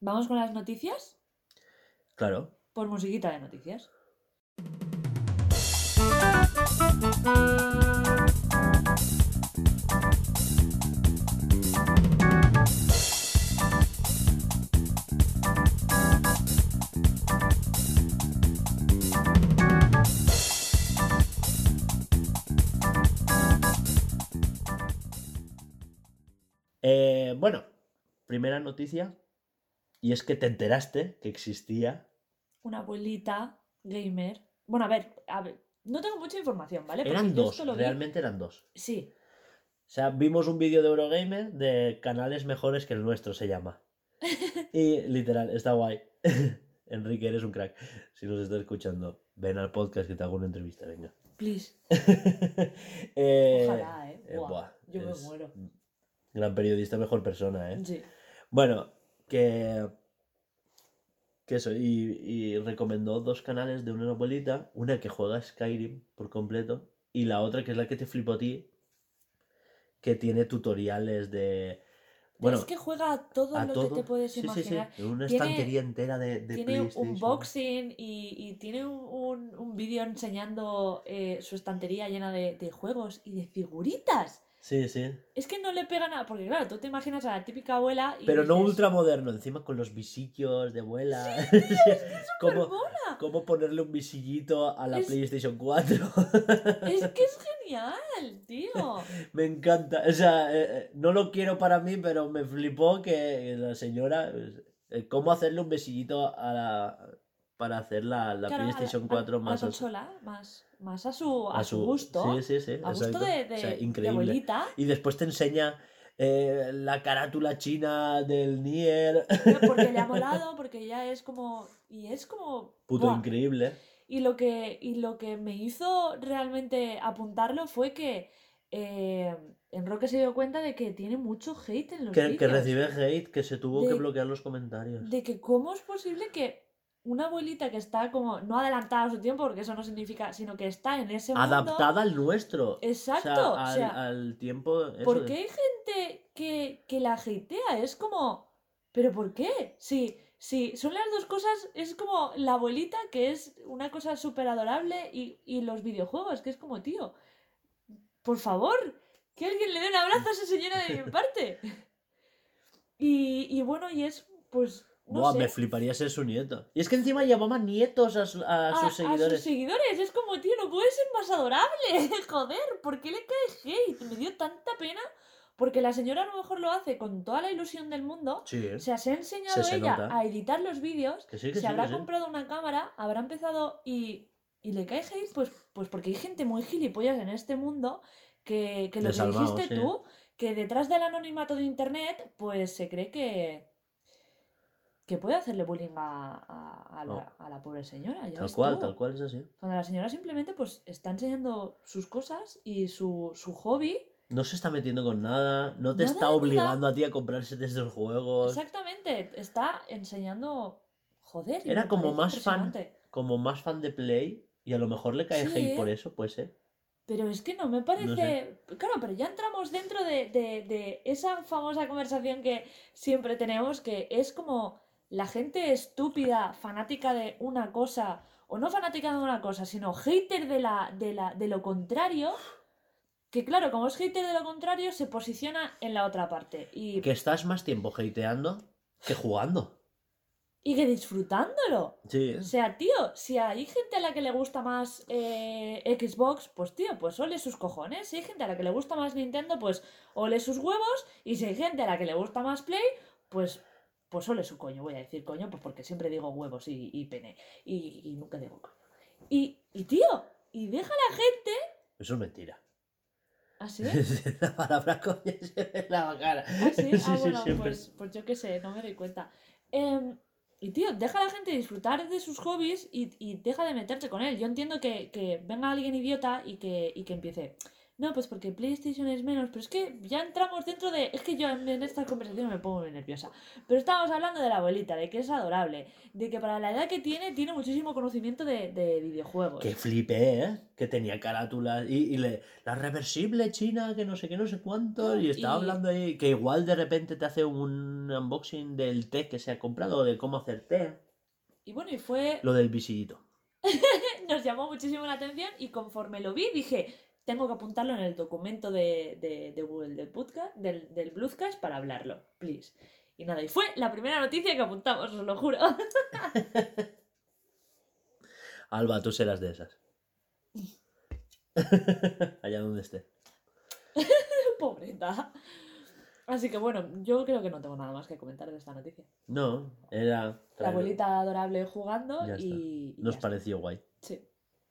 ¿Vamos con las noticias? claro. Por musiquita de noticias. Eh, bueno, primera noticia. Y es que te enteraste que existía. una abuelita gamer. Bueno, a ver, a ver, no tengo mucha información, ¿vale? Porque Eran dos, vi- realmente eran dos. Sí, O sea, vimos un vídeo de Eurogamer de canales mejores que el nuestro, se llama. <laughs> Y literal, está guay. <laughs> Enrique, eres un crack. Si nos estás escuchando, ven al podcast que te hago una entrevista, venga. please. <laughs> Eh, Ojalá, ¿eh? eh, Buah, yo me muero. Gran periodista, mejor persona, ¿eh? Sí. Bueno, que. Que eso, y, y recomendó dos canales de una abuelita, una que juega Skyrim por completo, y la otra que es la que te flipo a ti, que tiene tutoriales de. Bueno, es que juega a todo a lo todo. que te puedes Sí, sí, sí, imaginar. en una Tiene- estantería entera de, de Tiene PlayStation. un boxing y, y tiene un, un- un vídeo enseñando eh, su estantería llena de, de juegos y de figuritas. Sí, sí. Es que no le pega nada, porque claro, tú te imaginas a la típica abuela y Pero no dices, ultramoderno, encima con los visillos de abuela. <laughs> ¿Cómo, "Supermona". cómo ponerle un visillito a la Es- PlayStation 4? <laughs> Es que es genial, tío. me encanta. O sea, eh, eh, no lo quiero para mí, pero me flipó que la señora. eh, ¿Cómo hacerle un besillito a la. Para hacer la, la Claro, a PlayStation a- 4 a más. a- consola, más, más a su, a su gusto. Sí, sí, sí. a gusto de, de, O sea, de increíble. abuelita. Y después te enseña eh, la carátula china del Nier. Porque le ha <laughs> molado, porque ya es como. Y es como. Puto ¡buah! increíble. Y lo que, y lo que me hizo realmente apuntarlo fue que eh, Enroque se dio cuenta de que tiene mucho hate en los Que, que recibe hate, que se tuvo que bloquear los comentarios. De que cómo es posible que una abuelita que está como no adelantada a su tiempo, porque eso no significa, sino que está en ese mundo. Adaptada al nuestro. Exacto, O sea, o al, sea, al tiempo. eso ¿Por de- qué hay gente que, que la hatea? Es como. ¿Pero por qué? Si, si son las dos cosas, es como la abuelita, que es una cosa súper adorable, y, y los videojuegos, que es como, tío, por favor, que alguien le dé un abrazo a esa señora de mi <laughs> parte. Y, y bueno, y es, pues, no Buah, sé, me fliparía ser su nieto. Y es que encima llamaba nietos a, su- a a, sus a seguidores. sus seguidores. Es como, tío, no puede ser más adorable. <laughs> Joder, ¿por qué le cae hate? Me dio tanta pena. Porque la señora a lo mejor lo hace con toda la ilusión del mundo. Sí, ¿eh? O sea, se ha enseñado Se- se ella a editar los vídeos. Que sí, que se sí, habrá comprado una cámara, habrá empezado y, y le cae hate, pues, pues porque hay gente muy gilipollas en este mundo que, que lo que dijiste tú, que detrás del anonimato de internet, pues se cree que que puede hacerle bullying a, a- a la, No. a la pobre señora. ya Tal cual, tú. tal cual es así. Cuando la señora simplemente pues está enseñando sus cosas y su, su hobby. No se está metiendo con nada, no te Nada, está nada. obligando a ti a comprarse de esos juegos. Exactamente, está enseñando. Joder, Era como más fan. Como más fan de Play y a lo mejor le cae Sí, hate ¿eh? por eso, pues eh. Pero es que no me parece. Claro, pero ya entramos dentro de, de- de esa famosa conversación que siempre tenemos, que es como la gente estúpida, fanática de una cosa, o no fanática de una cosa, sino hater de, la, de, la, de lo contrario, que claro, como es hater de lo contrario, se posiciona en la otra parte. Y, Que estás más tiempo hateando que jugando. y que disfrutándolo. Sí, O sea, tío, si hay gente a la que le gusta más eh, Xbox, pues tío, pues ole sus cojones. Si hay gente a la que le gusta más Nintendo, pues ole sus huevos. Y si hay gente a la que le gusta más Play, pues, pues ole su coño. Voy a decir coño, pues porque siempre digo huevos y, y pene. Y, y nunca digo coño. Y, y tío, y deja a la gente eso es mentira. así. <laughs> la palabra coño <laughs> se ve en la cara. ¿Ah, sí? Ah, sí, bueno, pues, pues yo qué sé, no me doy cuenta. Em, y tío, deja a la gente disfrutar de sus hobbies y, y deja de meterte con él. Yo entiendo que, que venga alguien idiota y que, y que empiece. No, pues porque PlayStation es menos, pero es que ya entramos dentro de... Es que yo en, estas conversaciones me pongo muy nerviosa. Pero estábamos hablando de la abuelita, de que es adorable, de que para la edad que tiene, tiene muchísimo conocimiento de, de videojuegos. Que flipé, ¿eh? Que tenía carátulas y, y le, la reversible china, que no sé qué, no sé cuánto. Y estaba Y- hablando ahí, que igual de repente te hace un unboxing del té que se ha comprado, de cómo hacer té. Y bueno, y fue... Lo del visillito. <laughs> nos llamó muchísimo la atención y conforme lo vi dije, tengo que apuntarlo en el documento de, de- de Google del podcast, del, del Bluescast para hablarlo, please. Y nada, y fue la primera noticia que apuntamos, os lo juro. <laughs> Alba, tú serás de esas. <laughs> Allá donde esté. <laughs> Pobreta. Así que bueno, yo creo que no tengo nada más que comentar de esta noticia. No, era. La abuelita adorable jugando Ya y... y Nos está. pareció guay. Sí.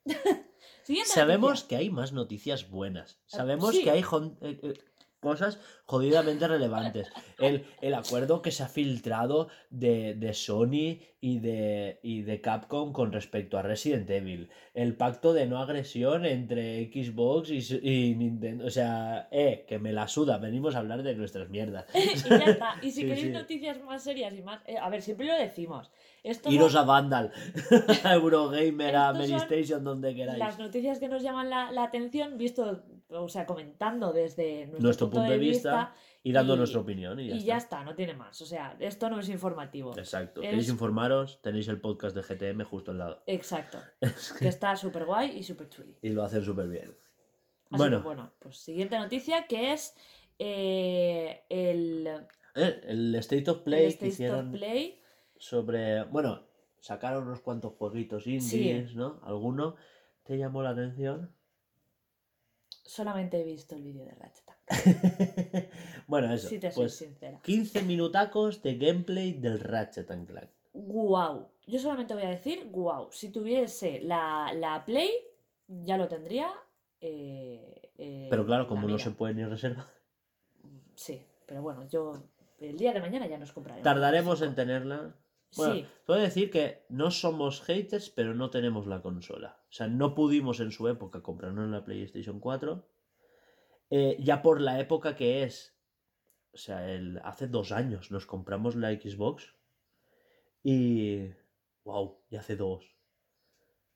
<laughs> Sabemos que hay más noticias buenas. Ah, Sabemos sí. que hay eh, eh, cosas jodidamente relevantes. El, el acuerdo que se ha filtrado de, de Sony y de, y de Capcom con respecto a Resident Evil. El pacto de no agresión entre Xbox y, Nintendo. O sea, eh, que me la suda. Venimos a hablar de nuestras mierdas. <laughs> y ya está. Y si Sí, queréis sí. noticias más serias y más... eh, a ver, siempre lo decimos. Esto Iros a Vandal, <laughs> a Eurogamer, a Medistation, donde queráis. las noticias que nos llaman la, la atención, visto, o sea, comentando desde nuestro, Nuestro punto de vista y dando y- nuestra opinión. Y ya y está. ya está, no tiene más. O sea, esto no es informativo. Exacto. Es- ¿Queréis informaros? Tenéis el podcast de GTM justo al lado. Exacto. <laughs> Que está súper guay y súper chuli. Y lo hacen súper bien. Así Bueno. que bueno, pues siguiente noticia que es eh, el, Eh, El State of el Play State que hicieron of Play. sobre. Bueno, sacaron unos cuantos jueguitos indies, ¿no? ¿Alguno te llamó la atención? Solamente he visto el vídeo de Ratchet. <laughs> bueno, eso. Si te soy pues sincera. 15 minutacos de gameplay del Ratchet Clank. Guau. Yo solamente voy a decir guau. Si tuviese la, la Play, ya lo tendría. eh, eh, Pero claro, la como no se puede ni reservar. Sí, pero bueno, yo el día de mañana ya nos compraremos. Tardaremos en tenerla. Bueno, Sí, puedo decir que no somos haters, pero no tenemos la consola. O sea, no pudimos en su época comprarnos la PlayStation 4. Eh, ya por la época que es. O sea, el, hace dos años nos compramos la Xbox. Y. ¡Wow! Ya hace dos.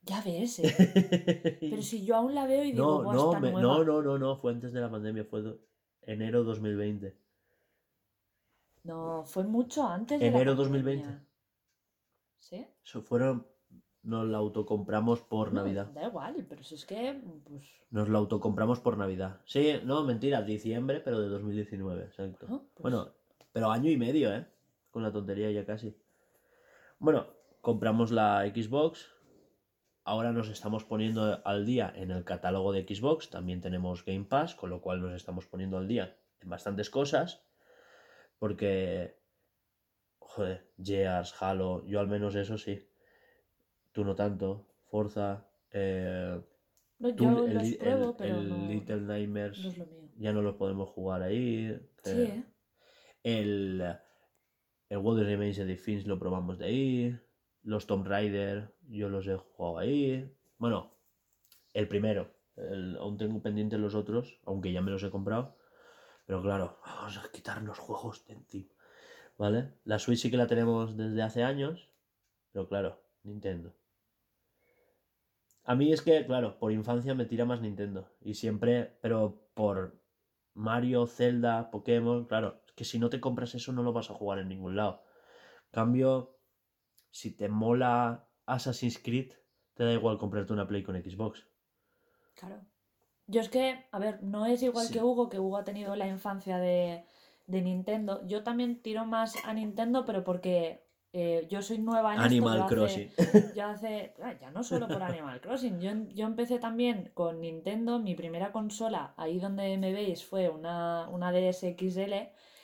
ya ves, ¿eh? <laughs> Pero si yo aún la veo y digo, no, "Buah, no, está me- nueva". no, no, no, no, fue antes de la pandemia, fue do- enero 2020. No, fue mucho antes de Enero la 2020. pandemia. ¿Sí? Eso fueron. Nos la autocompramos por No, Navidad. Da igual, pero si es que, pues, Nos la autocompramos por Navidad. Sí, no, mentira, diciembre, pero de 2019, exacto. Bueno, pues- Bueno, pero año y medio, ¿eh? Con la tontería ya casi. Bueno, compramos la Xbox. Ahora nos estamos poniendo al día en el catálogo de Xbox. También tenemos Game Pass, con lo cual nos estamos poniendo al día en bastantes cosas. Porque, joder, Gears, Halo, yo al menos eso sí. Tú no tanto. Forza, eh, no, tú yo el, los li- pruebo, el- pero el no, Little Nightmares no es lo mío. ya no los podemos jugar ahí. Sí, eh, ¿eh? El, el What Remains of the Fins lo probamos de ahí. Los Tomb Raider, yo los he jugado ahí. Bueno, el primero. el- aún tengo pendientes los otros, aunque ya me los he comprado. Pero claro, vamos a quitarnos juegos de encima. ¿Vale? La Switch sí que la tenemos desde hace años. Pero claro, Nintendo. A mí es que, claro, por infancia me tira más Nintendo. Y siempre, pero por Mario, Zelda, Pokémon, claro, es que si no te compras eso no lo vas a jugar en ningún lado. Cambio, si te mola Assassin's Creed, te da igual comprarte una Play con Xbox. Claro. Yo es que, a ver, no es igual Sí. que Hugo, que Hugo ha tenido la infancia de, de Nintendo. Yo también tiro más a Nintendo, pero porque eh, yo soy nueva en esto, Animal hace- Crossing. <laughs> Yo hace, ah, ya no solo por Animal Crossing, yo, yo empecé también con Nintendo, mi primera consola, ahí donde me veis, fue una, una DS XL,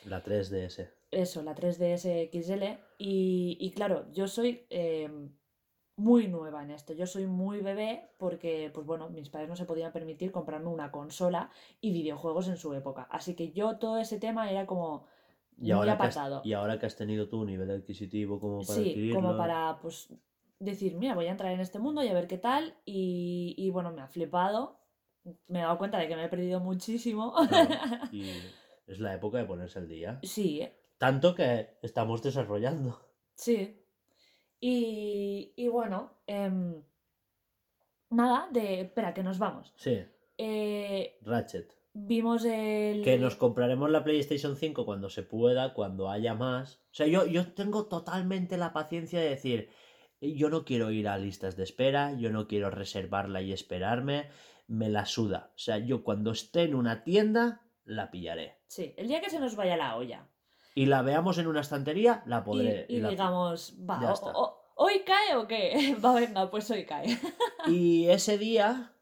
La 3DS. eso, la 3DS XL, y, y claro, yo soy eh, muy nueva en esto, yo soy muy bebé porque, pues bueno, mis padres no se podían permitir comprarme una consola y videojuegos en su época, así que yo todo ese tema era como Y muy ahora, que has, apartado. y ahora que has tenido tu nivel adquisitivo como para Sí, adquirirlo. como para pues decir, mira, voy a entrar en este mundo y a ver qué tal. Y, y, bueno, me ha flipado. Me he dado cuenta de que me he perdido muchísimo. Claro, <laughs> y es la época de ponerse al día. Sí, ¿eh? Tanto que estamos desarrollando. sí. Y, y bueno, em, nada, de... Espera, que nos vamos. Sí, Eh, Ratchet. vimos el... Que nos compraremos la PlayStation 5 cuando se pueda, cuando haya más. O sea, yo, yo tengo totalmente la paciencia de decir, yo no quiero ir a listas de espera, yo no quiero reservarla y esperarme, me la suda. O sea, yo cuando esté en una tienda, la pillaré. Sí, el día que se nos vaya la olla. Y la veamos en una estantería, la Y, podré. y la- digamos, va, Ya o- ¿hoy cae o qué? <laughs> Va, venga, pues hoy cae. Y <laughs> ese día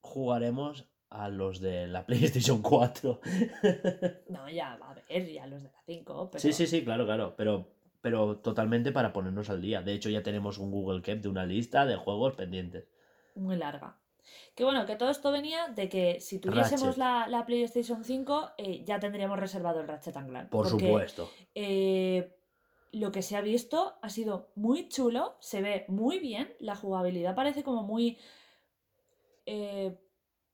jugaremos a los de la PlayStation 4. <laughs> No, ya, va a ver, ya los de la 5, pero... Sí, sí, sí, claro, claro. Pero, pero totalmente para ponernos al día. De hecho, ya tenemos un Google Keep de una lista de juegos pendientes. muy larga. Que bueno, que todo esto venía de que si tuviésemos la, la PlayStation 5, eh, ya tendríamos reservado el Ratchet and Clank. Por porque, supuesto. eh, lo que se ha visto ha sido muy chulo, se ve muy bien, la jugabilidad parece como muy... eh,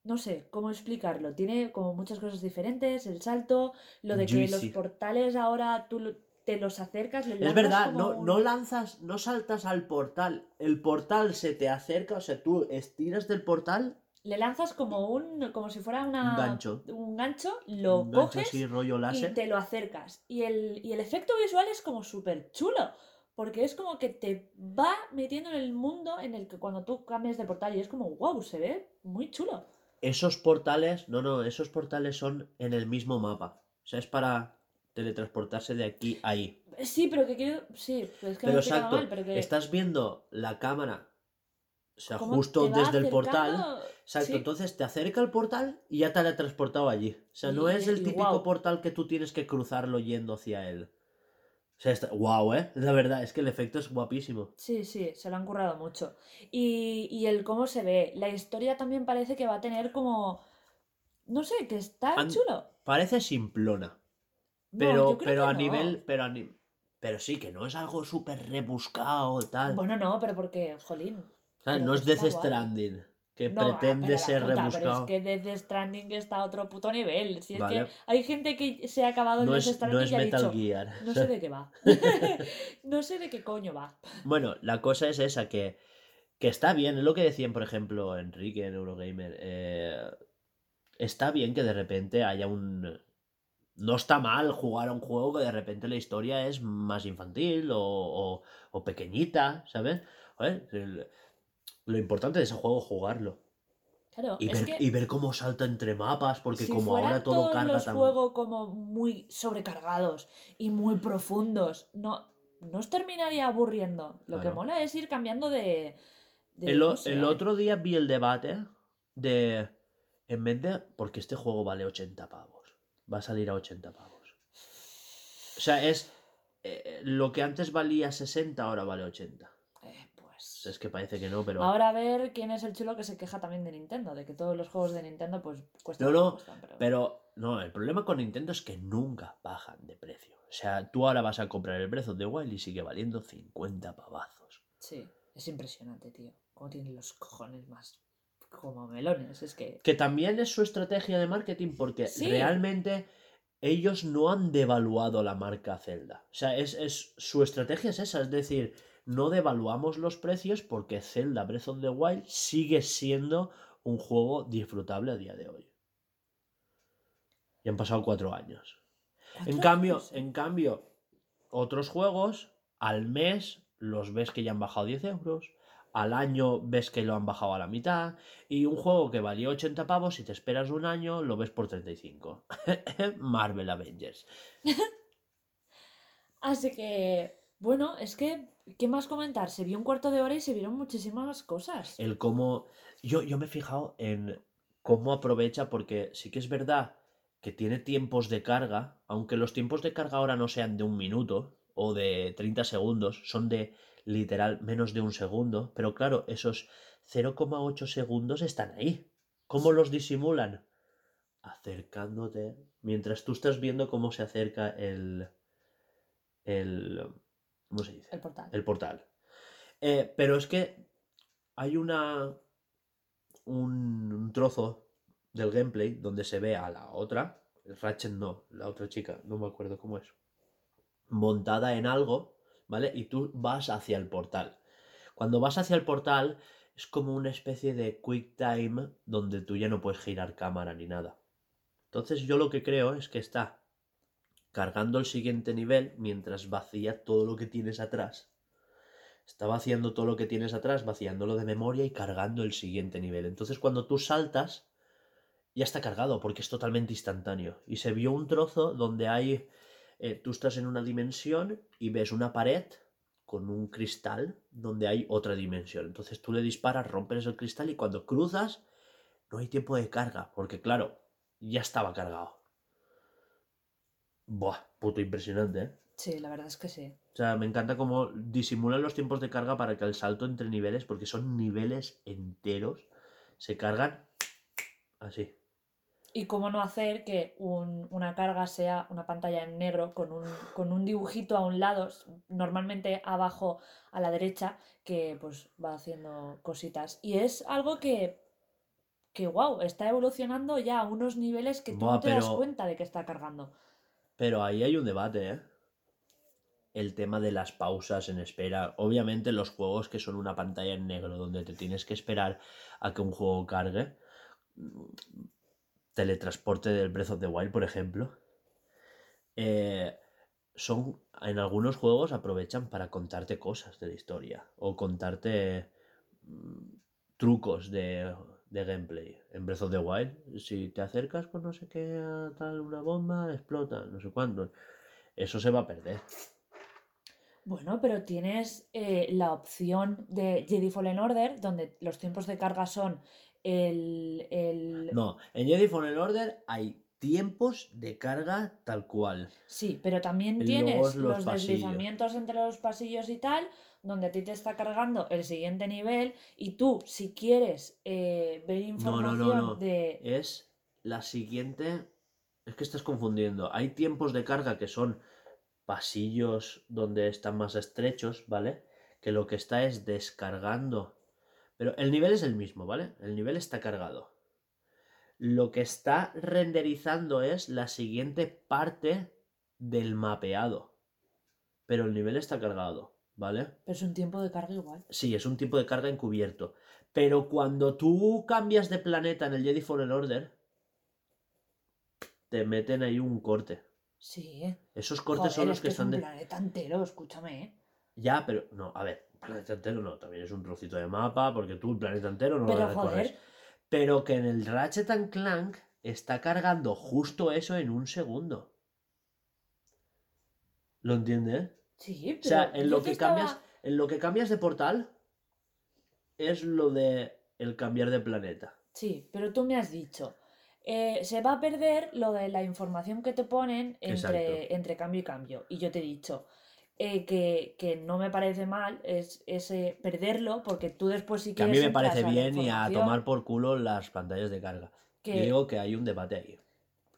no sé cómo explicarlo, tiene como muchas cosas diferentes, el salto, lo de que los portales ahora tú te los acercas, le Es verdad, no, un- no lanzas, no saltas al portal. El portal se te acerca, o sea, tú estiras del portal, le lanzas como un como si fuera una, Un gancho. un gancho, lo un gancho coges así, rollo y láser. te lo acercas. Y el, y el efecto visual es como súper chulo. Porque es como que te va metiendo en el mundo en el que cuando tú cambias de portal y es como, wow, se ve muy chulo. esos portales, no, no, esos portales son en el mismo mapa. O sea, es para teletransportarse de aquí a ahí. Sí, pero que quiero. Sí, pero es que me Pero explicado exacto, mal, pero que. estás viendo la cámara, o sea, ¿cómo justo desde el portal. Exacto, Sí. entonces te acerca al portal y ya te ha transportado allí. O sea, no es el típico portal que tú tienes que cruzarlo yendo hacia él. O sea, está... wow, ¿eh? La verdad, es que el efecto es guapísimo. Sí, sí, se lo han currado mucho. Y, y el cómo se ve. La historia también parece que va a tener como. No sé, que está Han- chulo. Parece simplona, pero, pero a no. nivel... Pero, a ni- pero sí, que no es algo súper rebuscado, tal. Bueno, no, pero porque, jolín. No es Death guay. Stranding, que No, ah, pretende ser puta, rebuscado. Pero es que Death Stranding está a otro puto nivel. Si es que hay gente que se ha acabado No Death es, Stranding no es y ha Metal dicho, Gear. no sé de qué va. <laughs> <laughs> no sé de qué coño va. Bueno, la cosa es esa, que, que está bien, es lo que decían, por ejemplo, Enrique en Eurogamer. eh, está bien que de repente haya un... No está mal jugar a un juego que de repente la historia es más infantil o, o- o pequeñita, ¿sabes? Joder, el- lo importante de ese juego es jugarlo. Claro, Y es ver, que y ver cómo salta entre mapas, porque si como ahora todo todos carga los tan... juegos como muy sobrecargados y muy profundos, no, no os terminaría aburriendo. Lo que mola es ir cambiando de... de El, o- no sé, el otro día vi el debate de... En vez de... Porque este juego vale 80 pavos. Va a salir a 80 pavos. O sea, es... eh, lo que antes valía 60, ahora vale 80. eh, pues... Es que parece que no, pero... Ahora a ver quién es el chulo que se queja también de Nintendo, de que todos los juegos de Nintendo pues cuestan. No, no, cuestan, pero... Pero no, el problema con Nintendo es que nunca bajan de precio. O sea, tú ahora vas a comprar el Breath of the Wild y sigue valiendo 50 pavazos. Sí, es impresionante, tío. Cómo tienen los cojones más como melones, es que... Que también es su estrategia de marketing porque Sí. realmente ellos no han devaluado la marca Zelda. O sea, es, es- su estrategia es esa, es decir, no devaluamos los precios porque Zelda Breath of the Wild sigue siendo un juego disfrutable a día de hoy. Y han pasado cuatro años. En ¿Cuántos cambio, años? en cambio, otros juegos al mes los ves que ya han bajado 10 euros, al año ves que lo han bajado a la mitad, y un juego que valía 80 pavos, si te esperas un año, lo ves por 35. <laughs> Marvel Avengers. <laughs> Así que, bueno, es que, ¿qué más comentar? Se vio un cuarto de hora y se vieron muchísimas cosas. El cómo. Yo, yo me he fijado en cómo aprovecha, porque sí que es verdad que tiene tiempos de carga, aunque los tiempos de carga ahora no sean de un minuto o de 30 segundos, son de literal menos de un segundo, pero claro, esos 0,8 segundos están ahí. ¿Cómo los disimulan? Acercándote, mientras tú estás viendo cómo se acerca el... el ¿Cómo se dice? El portal. el portal. Eh, pero es que hay una. Un, un trozo del gameplay donde se ve a la otra. Ratchet no, la otra chica, no me acuerdo cómo es. Montada en algo, ¿vale? Y tú vas hacia el portal. Cuando vas hacia el portal, es como una especie de quick time donde tú ya no puedes girar cámara ni nada. Entonces, yo lo que creo es que está cargando el siguiente nivel mientras vacía todo lo que tienes atrás. Está vaciando todo lo que tienes atrás, vaciándolo de memoria y cargando el siguiente nivel. Entonces cuando tú saltas, ya está cargado porque es totalmente instantáneo. Y se vio un trozo donde hay... eh, tú estás en una dimensión y ves una pared con un cristal donde hay otra dimensión. Entonces tú le disparas, rompes el cristal y cuando cruzas no hay tiempo de carga. Porque claro, ya estaba cargado. Buah, puto impresionante, ¿eh? Sí, la verdad es que sí. O sea, me encanta cómo disimulan los tiempos de carga para que el salto entre niveles, porque son niveles enteros, se cargan así. Y cómo no hacer que un- una carga sea una pantalla en negro con un, con un dibujito a un lado, normalmente abajo a la derecha, que pues va haciendo cositas. Y es algo que, que wow, está evolucionando ya a unos niveles que tú Buah, no te das pero- cuenta de que está cargando. Pero ahí hay un debate, ¿eh? El tema de las pausas en espera. Obviamente los juegos que son una pantalla en negro donde te tienes que esperar a que un juego cargue. Teletransporte del Breath of the Wild, por ejemplo. eh, son. En algunos juegos aprovechan para contarte cosas de la historia. O contarte mm, trucos de, de gameplay. En Breath of the Wild, si te acercas con no sé qué, a tal, una bomba, explota, no sé cuánto. Eso se va a perder. Bueno, pero tienes eh, la opción de Jedi Fallen Order, donde los tiempos de carga son el... el... No, en Jedi Fallen Order hay tiempos de carga tal cual. Sí, pero también Y tienes los deslizamientos entre los pasillos y tal, donde a ti te está cargando el siguiente nivel y tú, si quieres eh, ver información no, no, no. de... Es la siguiente. Es que estás confundiendo. Hay tiempos de carga que son pasillos donde están más estrechos, ¿vale? Que lo que está es descargando. Pero el nivel es el mismo, ¿vale? El nivel está cargado. Lo que está renderizando es la siguiente parte del mapeado. Pero el nivel está cargado, ¿vale? Pero es un tiempo de carga igual. Sí, es un tipo de carga encubierto. Pero cuando tú cambias de planeta en el Jedi Fallen Order, te meten ahí un corte. Sí. Esos cortes Joder, son los es que, es están un de... planeta entero, escúchame, ¿eh? Ya, pero no, a ver, planeta entero no, también es un trocito de mapa, porque tú el planeta entero no lo Pero recorres. joder, Pero que en el Ratchet and Clank está cargando justo eso en un segundo. ¿Lo entiendes? sí, O sea, pero en lo que cambias, estaba- en lo que cambias de portal es lo de el cambiar de planeta. Sí, pero tú me has dicho, eh, se va a perder lo de la información que te ponen Exacto. entre cambio y cambio. Y yo te he dicho eh, que, que no me parece mal es, ese perderlo, porque tú después si Que a mí me parece bien y a tomar por culo las pantallas de carga. que, Yo digo que hay un debate ahí.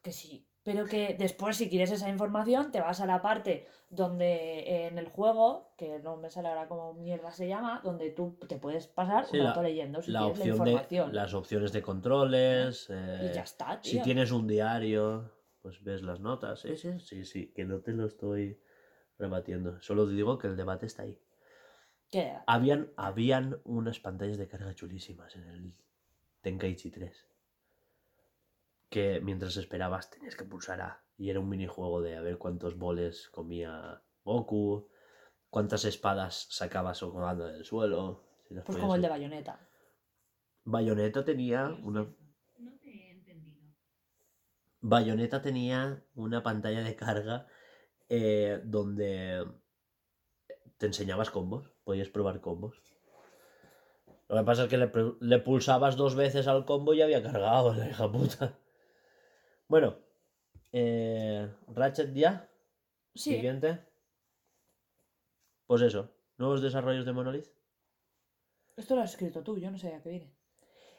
que sí. Pero que después, si quieres esa información, te vas a la parte donde eh, en el juego, que no me sale ahora como mierda se llama, donde tú te puedes pasar Sí, un la- rato leyendo si La opción de información. las opciones de controles. Y eh, ya está, si tío. tienes un diario, pues ves las notas. Sí, sí, sí, sí, que no te lo estoy rebatiendo. Solo digo que el debate está ahí. ¿Qué? Habían, habían unas pantallas de carga chulísimas en el Tenkaichi 3. Que mientras esperabas tenías que pulsar A. Y era un minijuego de a ver cuántos boles comía Goku, cuántas espadas sacabas colgando del suelo. si Pues como el de. Bayonetta. Bayonetta tenía una. Bayonetta tenía una pantalla de carga eh, donde te enseñabas combos, podías probar combos. Lo que pasa es que le, pulsabas dos veces al combo y había cargado, <laughs> la hija puta. Bueno, eh, Ratchet ya, Sí, siguiente. Pues eso, nuevos desarrollos de Monolith. esto lo has escrito tú, yo no sé a qué viene.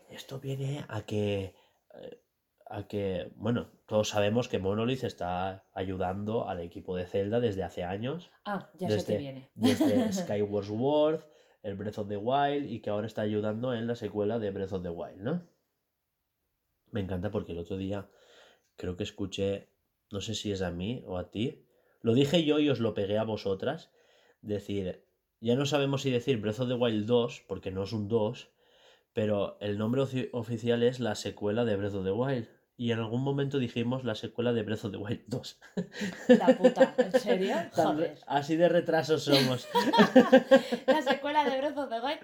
Esto viene a que. eh, A que. Bueno, todos sabemos que Monolith está ayudando al equipo de Zelda desde hace años. Ah, ya sé desde, que viene. desde <laughs> Skyward Sword, el Breath of the Wild, y que ahora está ayudando en la secuela de Breath of the Wild, ¿no? Me encanta porque el otro día creo que escuché. No sé si es a mí o a ti. Lo dije yo y os lo pegué a vosotras. Decir. Ya no sabemos si decir Breath of the Wild 2, porque no es un 2, pero el nombre oficial es la secuela de Breath of the Wild. Y en algún momento dijimos la secuela de Breath of the Wild 2. La puta, ¿en serio? <laughs> Joder. Así de retrasos somos. <laughs> La secuela de Breath of the Wild.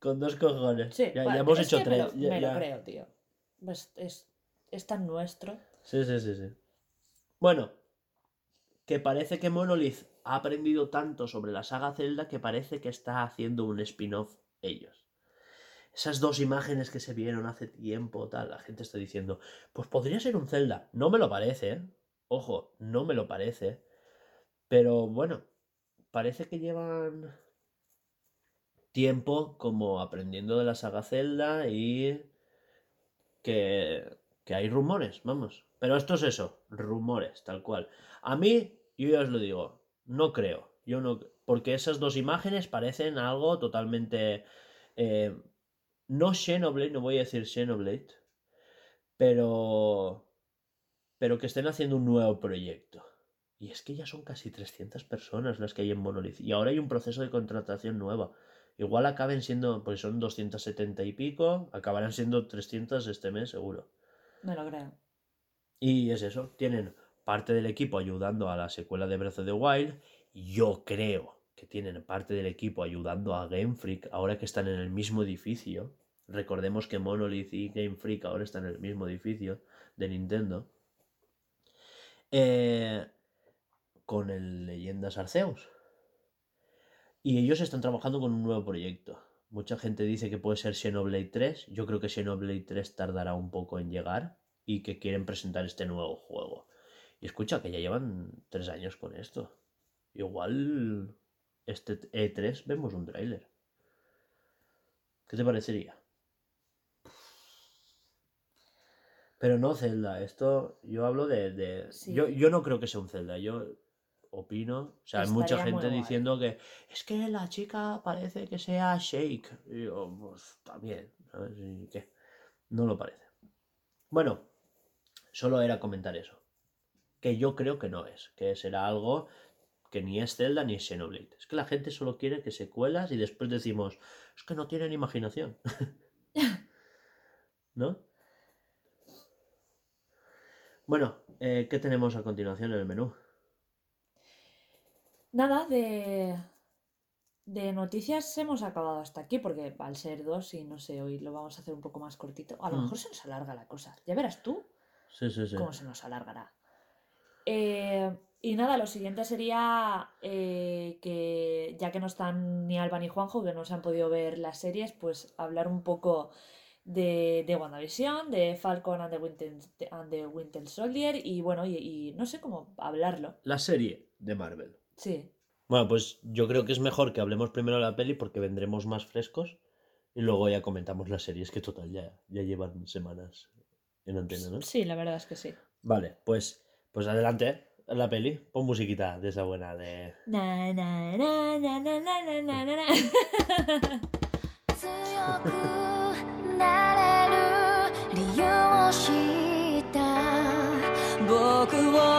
Con dos cojones. Sí, ya, hemos es hecho que tres. Me, lo, ya- me lo ya. creo, tío. Pues es, es tan nuestro. Sí, sí, sí, sí. Bueno, que parece que Monolith ha aprendido tanto sobre la saga Zelda que parece que está haciendo un spin-off ellos. Esas dos imágenes que se vieron hace tiempo, tal, la gente está diciendo, pues podría ser un Zelda. No me lo parece, ¿eh? Ojo, no me lo parece. Pero bueno, parece que llevan tiempo como aprendiendo de la saga Zelda y que, que hay rumores, vamos. Pero esto es eso, rumores, tal cual. A mí, yo ya os lo digo, no creo. Yo no, porque esas dos imágenes parecen algo totalmente... eh, no Xenoblade, no voy a decir Xenoblade, pero... Pero que estén haciendo un nuevo proyecto. Y es que ya son casi 300 personas las que hay en Monolith. Y ahora hay un proceso de contratación nueva. Igual acaben siendo, pues son 270 y pico, acabarán siendo 300 este mes seguro. Me lo creo. Y es eso, tienen parte del equipo ayudando a la secuela de Breath of the Wild. Yo creo que tienen parte del equipo ayudando a Game Freak ahora que están en el mismo edificio. Recordemos que Monolith y Game Freak ahora están en el mismo edificio de Nintendo. eh, con el Leyendas Arceus. Y ellos están trabajando con un nuevo proyecto. Mucha gente dice que puede ser Xenoblade 3. Yo creo que Xenoblade 3 tardará un poco en llegar y que quieren presentar este nuevo juego. Y escucha que ya llevan tres años con esto. Igual este E3 vemos un tráiler. ¿Qué te parecería? Pero no Zelda, esto yo hablo de... de- Sí. Yo, yo no creo que sea un Zelda, yo opino, o sea, hay mucha gente diciendo que es que la chica parece que sea Shake. Y yo, pues también, ¿sabes? ¿Y qué? No lo parece. Bueno, solo era comentar eso. Que yo creo que no es, que será algo que ni es Zelda ni es Xenoblade. Es que la gente solo quiere que secuelas y después decimos, es que no tienen imaginación. <laughs> ¿No? Bueno, eh, ¿qué tenemos a continuación en el menú? Nada, de, de noticias hemos acabado hasta aquí, porque al ser dos y no sé, hoy lo vamos a hacer un poco más cortito. A lo Mm. mejor se nos alarga la cosa. Ya verás tú Sí, sí, sí. cómo se nos alargará. Eh, y nada, lo siguiente sería eh, que ya que no están ni Alba ni Juanjo, que no se han podido ver las series, pues hablar un poco de, de WandaVision, de Falcon and the, Winter, and the Winter Soldier y bueno, y, y no sé cómo hablarlo. La serie de Marvel. Sí, Bueno, pues yo creo que es mejor que hablemos primero de la peli porque vendremos más frescos y luego ya comentamos las series que total ya, ya llevan semanas en antena, ¿no? sí, la verdad es que sí. Vale, pues, pues adelante, la peli. Pon musiquita de esa buena de... Na, na, na, <laughs> なれる理由を知った。僕を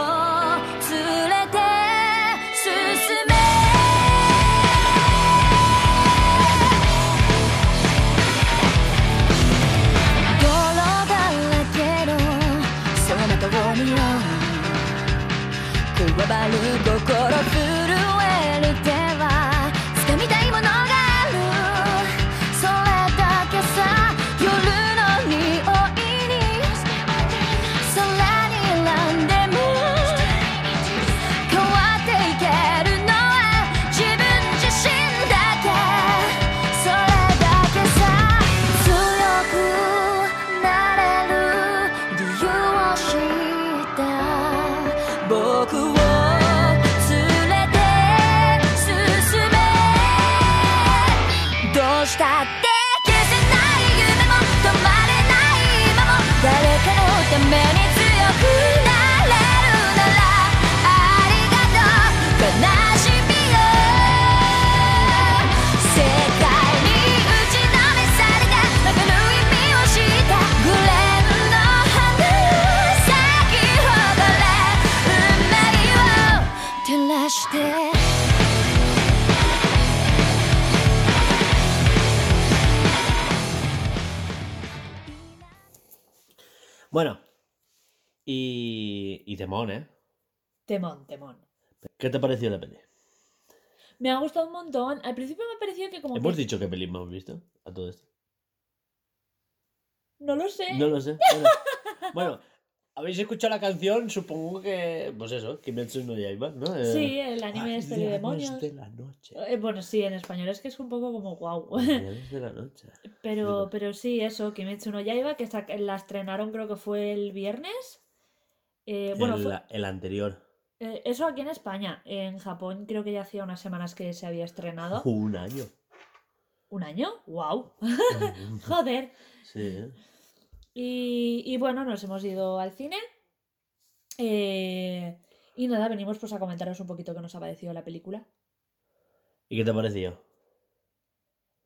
y, temón, ¿eh? Temón, temón. ¿Qué te pareció la peli? Me ha gustado un montón. Al principio me pareció que como ¿Hemos que... dicho qué peli hemos visto a todo esto? No lo sé. No lo sé. <laughs> Bueno, Bueno, habéis escuchado la canción, supongo que, pues eso, Kimetsu no Yaiba, ¿no? Eh, Sí, el anime este de demonios. de la noche. Eh, bueno, sí, en español es que es un poco como guau. Guardianes <laughs> de la noche. Pero, Digo. pero sí, eso, Kimetsu no Yaiba, que la estrenaron creo que fue el viernes. Eh, bueno, el, fue- el anterior. eh, eso aquí en España. En Japón creo que ya hacía unas semanas que se había estrenado. <laughs> Un año. ¿Un año? ¡Wow! <laughs> Joder. sí. Y, y bueno, nos hemos ido al cine. Eh, y nada, venimos pues a comentaros un poquito qué nos ha parecido la película. ¿Y qué te pareció?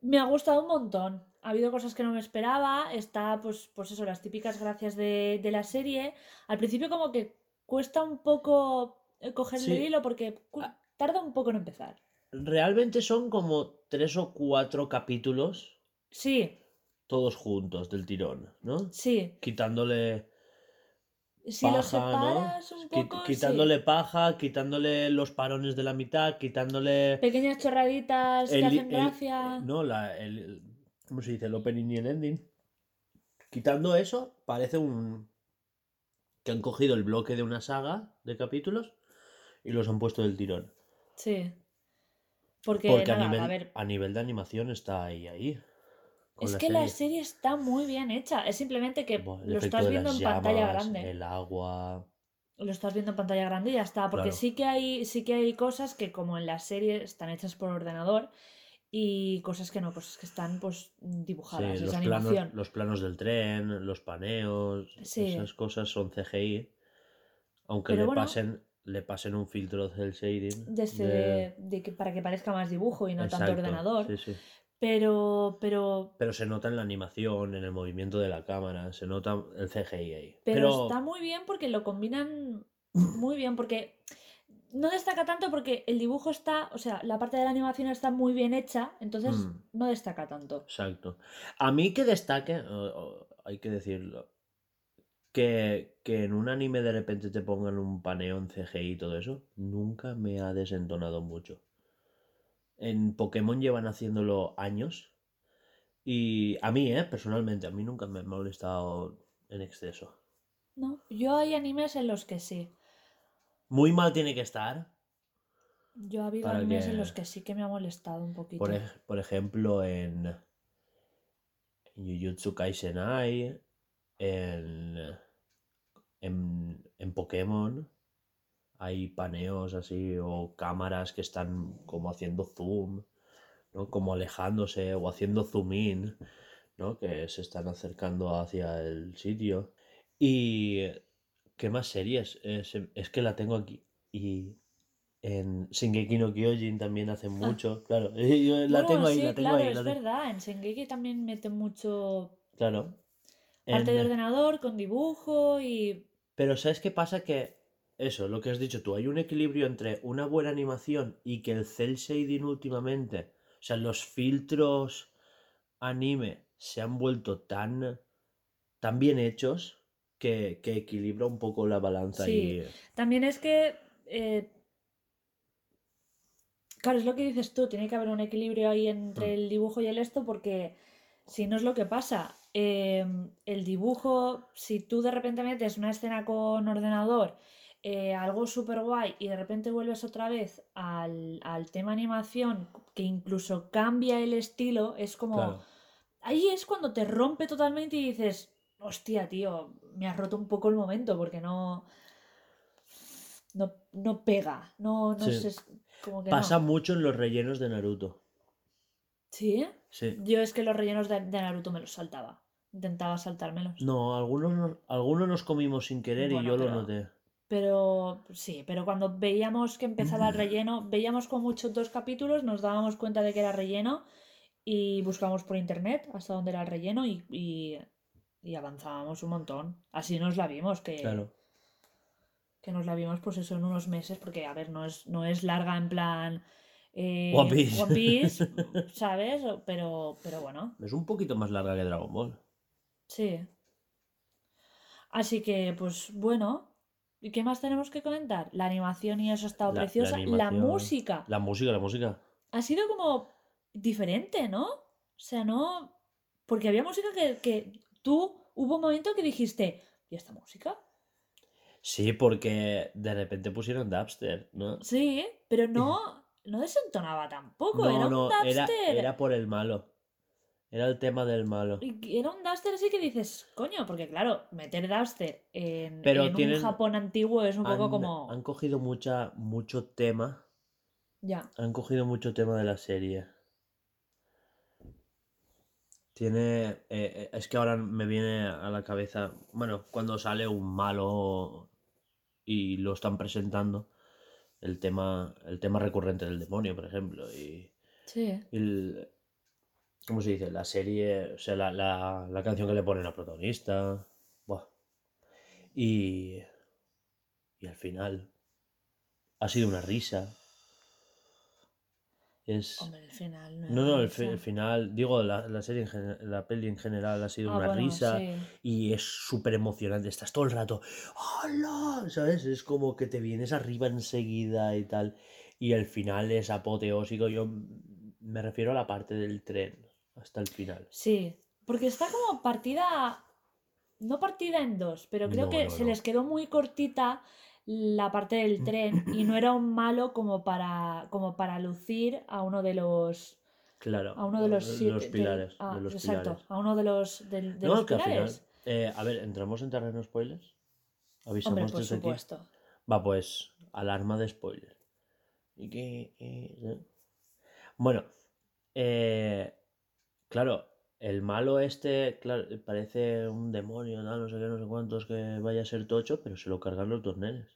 Me ha gustado un montón. Ha habido cosas que no me esperaba. Está, pues, pues eso, las típicas gracias de, de la serie. Al principio como que cuesta un poco eh, cogerle Sí. el hilo porque Ah. tarda un poco en empezar. Realmente son como tres o cuatro capítulos, Sí, todos juntos, del tirón, ¿no? sí. Quitándole Si lo paja, ¿no? separas un poco, sí. quitándole paja, quitándole los parones de la mitad, quitándole... Pequeñas chorraditas que el- hacen el- gracia. no, la, el- ¿Cómo se dice? El opening y el ending. Quitando eso, parece un. que han cogido el bloque de una saga de capítulos y los han puesto del tirón. Sí. Porque, Porque a nivel, a ver, a nivel de animación está ahí, ahí. es la que la serie. está muy bien hecha. Es simplemente que lo estás viendo las en pantalla grande. El agua. Lo estás viendo en pantalla grande y ya está. Porque Claro. sí que hay, sí que hay cosas que, como en la serie, están hechas por ordenador. Y cosas que no, cosas que están pues dibujadas. Sí, los, animación. planos, los planos del tren, los paneos, Sí. esas cosas son CGI. Aunque Pero le, bueno. pasen, le pasen un filtro del shading. Desde de- de que, para que parezca más dibujo y no tanto ordenador. sí. Pero, pero, Pero se nota en la animación, en el movimiento de la cámara, se nota el CGI ahí. pero, Pero, está muy bien porque lo combinan muy bien. Porque no destaca tanto porque el dibujo está, o sea, la parte de la animación está muy bien hecha. Entonces Mm. no destaca tanto. Exacto. A mí que destaque, hay que decirlo, que, que en un anime de repente te pongan un paneo en CGI y todo eso, nunca me ha desentonado mucho. En Pokémon llevan haciéndolo años y a mí, eh, personalmente, a mí nunca me ha molestado en exceso. No, yo hay animes en los que sí. Muy mal tiene que estar, Yo ha habido animes que- en los que sí que me ha molestado un poquito. por, ej- por ejemplo, en, en Jujutsu Kaisenai, en, en, en Pokémon, hay paneos así o cámaras que están como haciendo zoom, ¿no? Como alejándose o haciendo zoom in, ¿no? Que se están acercando hacia el sitio. Y ¿qué más series? Es, es que la tengo aquí. Y en Shingeki no Kyojin también hacen mucho, claro. <laughs> Yo la Bueno, tengo ahí, sí, la tengo claro, ahí, es la tengo- verdad. En Shingeki también mete mucho Claro. parte de En- ordenador con dibujo y Pero ¿sabes qué pasa? Que eso, lo que has dicho tú, hay un equilibrio entre una buena animación y que el cel shading últimamente, o sea, los filtros anime se han vuelto tan, tan bien hechos que, que equilibra un poco la balanza Sí. y... También es que. eh, claro, es lo que dices tú, tiene que haber un equilibrio ahí entre Mm. el dibujo y el esto, porque si no es lo que pasa. em, el dibujo, si tú de repente metes una escena con ordenador, eh, algo súper guay, y de repente vuelves otra vez al, al tema animación, que incluso cambia el estilo, es como. Claro, Ahí es cuando te rompe totalmente y dices, hostia, tío, me has roto un poco el momento porque no. No, no pega. No, no Sí. sé. es Como que pasa no. mucho en los rellenos de Naruto. ¿Sí? Sí. Yo es que los rellenos de, de Naruto me los saltaba. Intentaba saltármelos. No, algunos, nos- algunos nos comimos sin querer Bueno, y yo lo noté. Pero sí, pero cuando veíamos que empezaba el <clears throat> relleno, veíamos con muchos dos capítulos, nos dábamos cuenta de que era relleno y buscábamos por internet hasta dónde era el relleno y, y, y avanzábamos un montón. Así nos la vimos, que, Claro. que nos la vimos pues eso en unos meses, porque a ver, no es, no es larga en plan eh, One Piece. One Piece, <laughs> ¿sabes? Pero, pero bueno, Es un poquito más larga que Dragon Ball. sí. Así que, pues bueno. ¿Y qué más tenemos que comentar? La animación y eso ha estado La- la preciosa. La, animación, música La música, la música. ha sido como diferente, ¿no? O sea, no. Porque había música que, que tú hubo un momento que dijiste, ¿y esta música? Sí, porque de repente pusieron dubstep, ¿no? Sí, pero no, <laughs> no desentonaba tampoco. era un no, era, por el malo. Era el tema del malo. Y Era un dubster así que dices, coño, porque claro, meter dubster en, Pero en tienen- un Japón antiguo es un poco como. han cogido mucha, mucho tema. Ya. Han cogido mucho tema de la serie. Tiene. eh, eh, es que ahora me viene a la cabeza. Bueno, cuando sale un malo y lo están presentando. El tema. El tema recurrente del demonio, por ejemplo. Y. Sí. y el- ¿Cómo se dice? La serie. O sea, la, la, la canción que le ponen al protagonista. Buah. Y. Y al final. Ha sido una risa. Es. Hombre, el final no No, no, el, final, digo, la, la serie, en gen- la peli en general ha sido Ah, una bueno, risa sí. y es súper emocionante. Estás todo el rato, ¡Hola! ¿Sabes? Es como que te vienes arriba enseguida y tal. Y el final es apoteósico. Yo me refiero a la parte del tren. hasta el final. Sí, porque está como partida, no partida en dos, pero creo No, que no, se les quedó muy cortita la parte del tren y no era un malo como para, como para lucir a uno de los, Claro. a uno de los, de pilares. ah, de los exacto, pilares. a uno de los, de no, los que al final. pilares. eh, a ver, ¿entramos en terreno spoilers? Avisamos Hombre, por aquí. supuesto. Va, pues, alarma de spoiler. ¿Y qué? eh? Bueno, eh, claro, el malo este, claro, parece un demonio, no sé qué, no sé cuántos, que vaya a ser tocho, pero se lo cargan los dos nenes.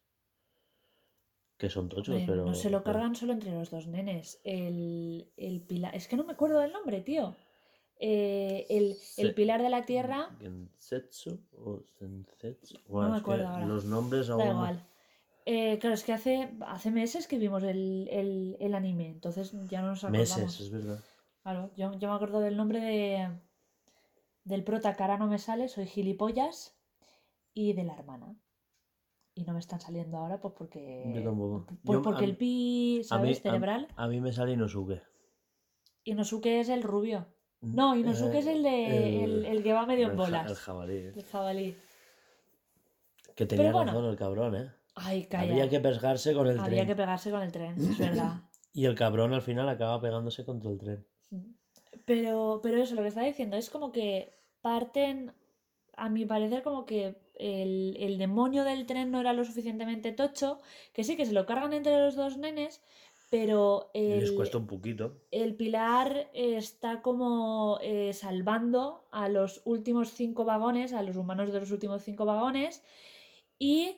Que son tochos, Hombre, pero... no se lo cargan solo entre los dos nenes. El, el pilar. Es que no me acuerdo del nombre, tío. Eh, el, el pilar de la tierra. Gensetsu o Sensetsu. Bueno, me es que acuerdo ahora. los nombres Da aún... no- igual. Eh, claro, es que hace, hace meses que vimos el, el- el anime, entonces ya no nos acordamos. Meses, es verdad. Claro, yo, yo me acuerdo del nombre de del prota que ahora no me sale, soy gilipollas, y de la hermana. Y no me están saliendo ahora pues porque. Yo tampoco. pues Yo- porque a el pi, A mí, ¿sabes? a- Cerebral. A, mí me sale Inosuke. Inosuke es el rubio. No, Inosuke es el de el, el que va medio en ja- bolas. El jabalí. El jabalí. Que tenía bueno. razón el cabrón, ¿eh? Ay, calla. Había que pescarse con el Había tren. que pegarse con el tren, es verdad. <laughs> Y el cabrón al final acaba pegándose contra el tren. Pero, pero eso, lo que estaba diciendo es como que parten, a mi parecer, como que el, el demonio del tren no era lo suficientemente tocho, que sí, que se lo cargan entre los dos nenes, pero Y les el, cuesta un poquito. el pilar está como eh, salvando a los últimos cinco vagones, a los humanos de los últimos cinco vagones, y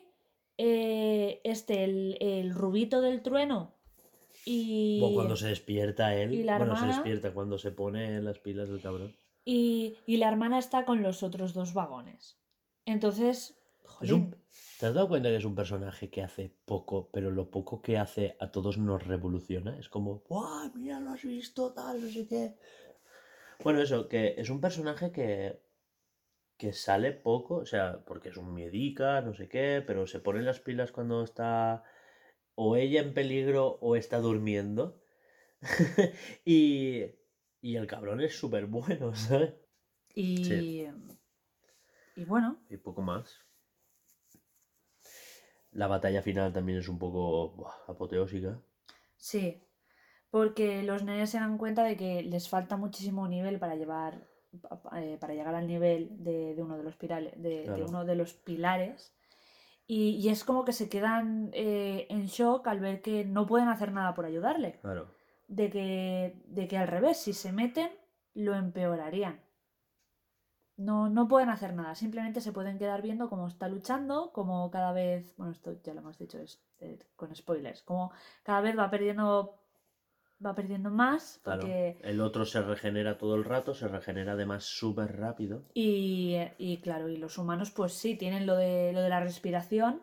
eh, este, el, el rubito del trueno, y... Cuando se despierta él. y la bueno, se despierta cuando se pone las pilas del cabrón. Y, y la hermana está con los otros dos vagones. Entonces, Es un- jolín, ¿Te has dado cuenta que es un personaje que hace poco, pero lo poco que hace a todos nos revoluciona? Es como, ¡guau! Mira, lo has visto, tal, no sé qué. Bueno, eso, que es un personaje que, que sale poco, o sea, porque es un miedica, no sé qué, pero se pone las pilas cuando está o ella en peligro o está durmiendo. <laughs> y, y el cabrón es súper bueno, <laughs> ¿sabes? y, sí. Y bueno, Y poco más. La batalla final también es un poco buah, apoteósica. sí, porque los nenes se dan cuenta de que les falta muchísimo nivel para llevar eh, para llegar al nivel de, de uno de los pirales, de, uno de los pilares. Y, y es como que se quedan eh, en shock al ver que no pueden hacer nada por ayudarle. Claro. de que, de que al revés, si se meten, lo empeorarían. No, no pueden hacer nada, simplemente se pueden quedar viendo cómo está luchando, como cada vez, bueno, esto ya lo hemos dicho es, eh, con spoilers, como cada vez va perdiendo, va perdiendo más, Claro. porque, El otro se regenera todo el rato, se regenera además súper rápido. y, y claro, y los humanos pues sí, tienen lo de, lo de la respiración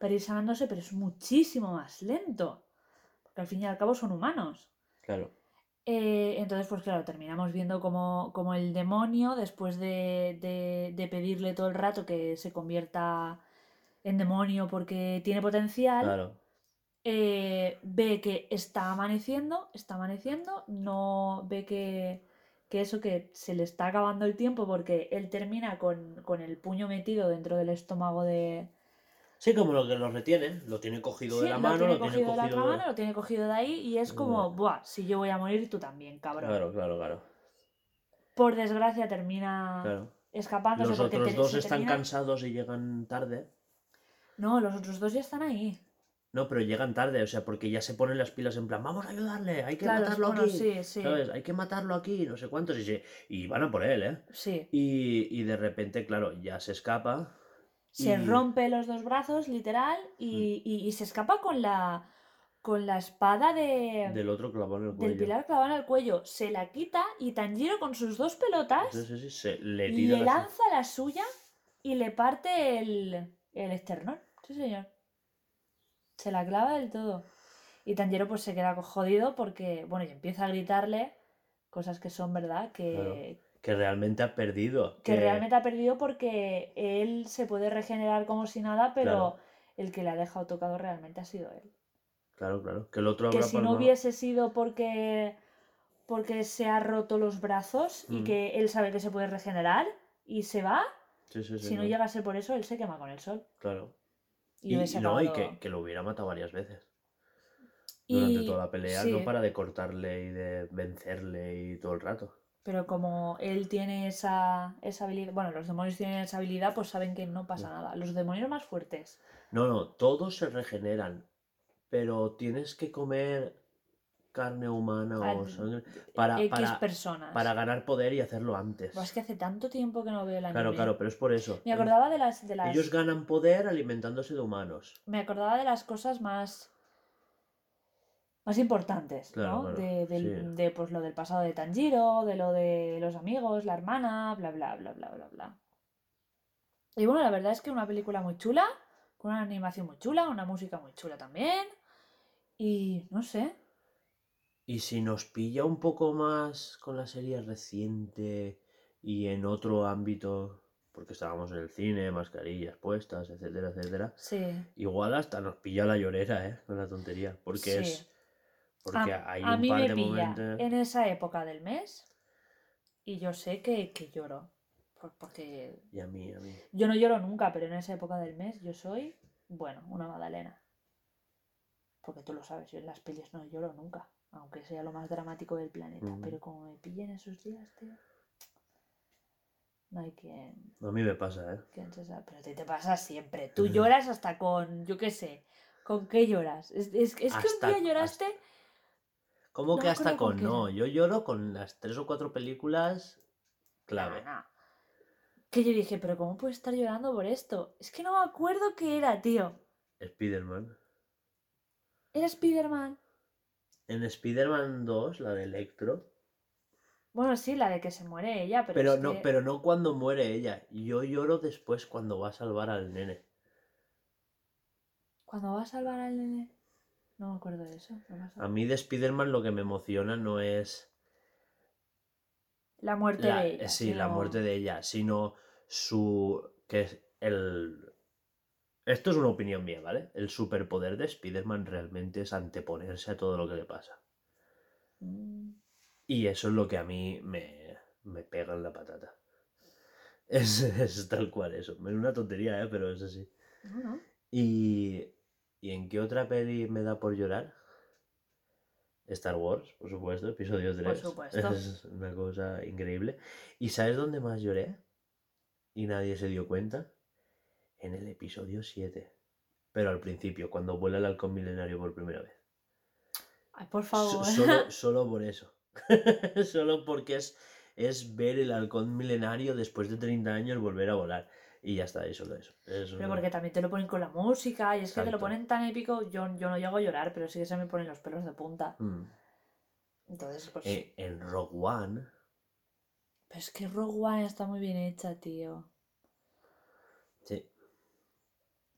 para ir sanándose, pero es muchísimo más lento, porque al fin y al cabo son humanos. Claro. Eh, entonces, pues claro, terminamos viendo como, como el demonio, después de, de- de pedirle todo el rato que se convierta en demonio porque tiene potencial, Claro. eh, ve que está amaneciendo, está amaneciendo, no ve que, que eso que se le está acabando el tiempo porque él termina con, con el puño metido dentro del estómago de... Sí, como lo que lo retiene, lo tiene cogido de Sí, la lo mano, tiene lo tiene cogido de la mano, lo tiene cogido de ahí y es como, buah, si yo voy a morir, tú también, cabrón. Claro, claro, claro. Por desgracia termina claro. escapándose Los otros dos están termina- cansados y llegan tarde. No, los otros dos ya están ahí. No, pero llegan tarde, o sea, porque ya se ponen las pilas en plan, vamos a ayudarle, hay que Claro, matarlo bueno, aquí. sí, sí. ¿Sabes? Hay que matarlo aquí, no sé cuántos. Y, se- y van a por él, ¿eh? Sí. Y, y de repente, claro, ya se escapa. Se y- rompe los dos brazos, literal, y, y- y se escapa con la con la espada de, Del otro clavado en el cuello. del pilar clavada en el cuello. Se la quita y Tanjiro con sus dos pelotas sí, se le tira le la- lanza la suya y le parte el, el esternón. Sí, señor. Se la clava del todo. Y Tanjiro pues se queda jodido porque, bueno, y empieza a gritarle cosas que son verdad, que, que realmente ha perdido. que realmente ha perdido porque él se puede regenerar como si nada, pero Claro. el que le ha dejado tocado realmente ha sido él. Claro, claro. Que el otro Que si no hubiese sido porque porque se ha roto los brazos y Mm. que él sabe que se puede regenerar y se va. Sí, sí, sí. si no llega a ser por eso, él se quema con el sol. Claro. Y, no, y que, que lo hubiera matado varias veces. Durante Y- toda la pelea no para de cortarle y de vencerle y todo el rato. Pero como él tiene esa, esa habilidad, bueno, los demonios tienen esa habilidad, pues saben que no pasa nada. Los demonios más fuertes. No, no, todos se regeneran. Pero tienes que comer carne humana o sangre para, X para, personas. para ganar poder y hacerlo antes. Es que hace tanto tiempo que no veo el anime. Claro, claro, pero es por eso. Me acordaba de las, de las. Ellos ganan poder alimentándose de humanos. Me acordaba de las cosas más. Más importantes, Claro, ¿no? claro, de, del- sí. de, pues lo del pasado de Tanjiro, de lo de los amigos, la hermana, bla bla bla bla bla bla. Y bueno, la verdad es que una película muy chula, con una animación muy chula, una música muy chula también. Y no sé. Y si nos pilla un poco más con la serie reciente y en otro ámbito, porque estábamos en el cine, mascarillas puestas, etcétera, etcétera, Sí. igual hasta nos pilla la llorera, ¿eh? Con la tontería. Porque Sí. es. Porque a, hay a un mí par me de pilla momentos. en esa época del mes y yo sé que, que lloro. por- Porque Y a mí, a mí. yo no lloro nunca, pero en esa época del mes yo soy, bueno, una magdalena. Porque tú lo sabes, yo en las pelis no lloro nunca, aunque sea lo más dramático del planeta. Pero como me pillen esos días, tío, no hay quien, A mí me pasa, ¿eh? Pero ti te pasa siempre. Tú lloras hasta con, yo qué sé, ¿con qué lloras? Es, es- es que Hasta- un día lloraste... ¿Cómo No que hasta con no? Yo lloro con las tres o cuatro películas clave. No, no. Que yo dije, pero ¿cómo puedes estar llorando por esto? Es que no me acuerdo qué era, tío. Spider-Man. Era Spider-Man. En Spider-Man 2, la de Electro. Bueno, sí, la de que se muere ella, pero, Pero es no, que- pero no cuando muere ella. Yo lloro después cuando va a salvar al nene. Cuando va a salvar al nene. No me acuerdo de eso. no. A mí de Spider-Man lo que me emociona no es La muerte la, de ella. sí, la sino- muerte de ella, sino su que es el esto es una opinión mía, ¿vale? El superpoder de Spider-Man realmente es anteponerse a todo lo que le pasa. Mm, Y eso es lo que a mí me, me pega en la patata. <laughs> Es, es tal cual eso. Es una tontería, ¿eh? Pero es así. no, no. ¿Y, ¿Y en qué otra peli me da por llorar? Star Wars, por supuesto, episodio 3. <laughs> supuesto. Es una cosa increíble. ¿Y sabes dónde más lloré? Y nadie se dio cuenta. En el episodio 7. Pero al principio, cuando vuela el halcón milenario por primera vez. Ay, por So- favor. solo, <laughs> solo por eso. <laughs> solo porque es, es ver el halcón milenario después de 30 años volver a volar. Y ya está, y solo eso. Es Pero porque también te lo ponen con la música y es que te lo ponen tan épico. Yo, yo no llego a llorar, pero sí que se me ponen los pelos de punta. Mm. Entonces, pues. Eh, en Rogue One. Pero es que Rogue One está muy bien hecha, tío. Sí.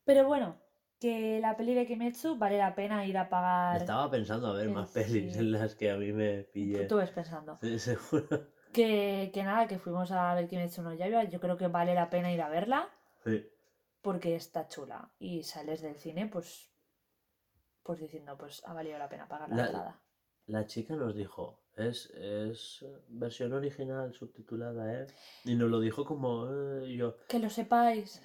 Pero bueno, que la peli de Kimetsu vale la pena ir a pagar. Estaba pensando a ver más pelis en las que a mí me pille. Tú ves pensando. Sí, <laughs> seguro. Que, que nada, que fuimos a ver Kimetsu no Yaiba. Yo creo que vale la pena ir a verla Sí. porque está chula. Y sales del cine, pues. Pues diciendo, pues ha valido la pena pagar la, La- entrada. La chica nos dijo, es, es versión original subtitulada, ¿eh? Y nos lo dijo como eh, yo. Que lo sepáis.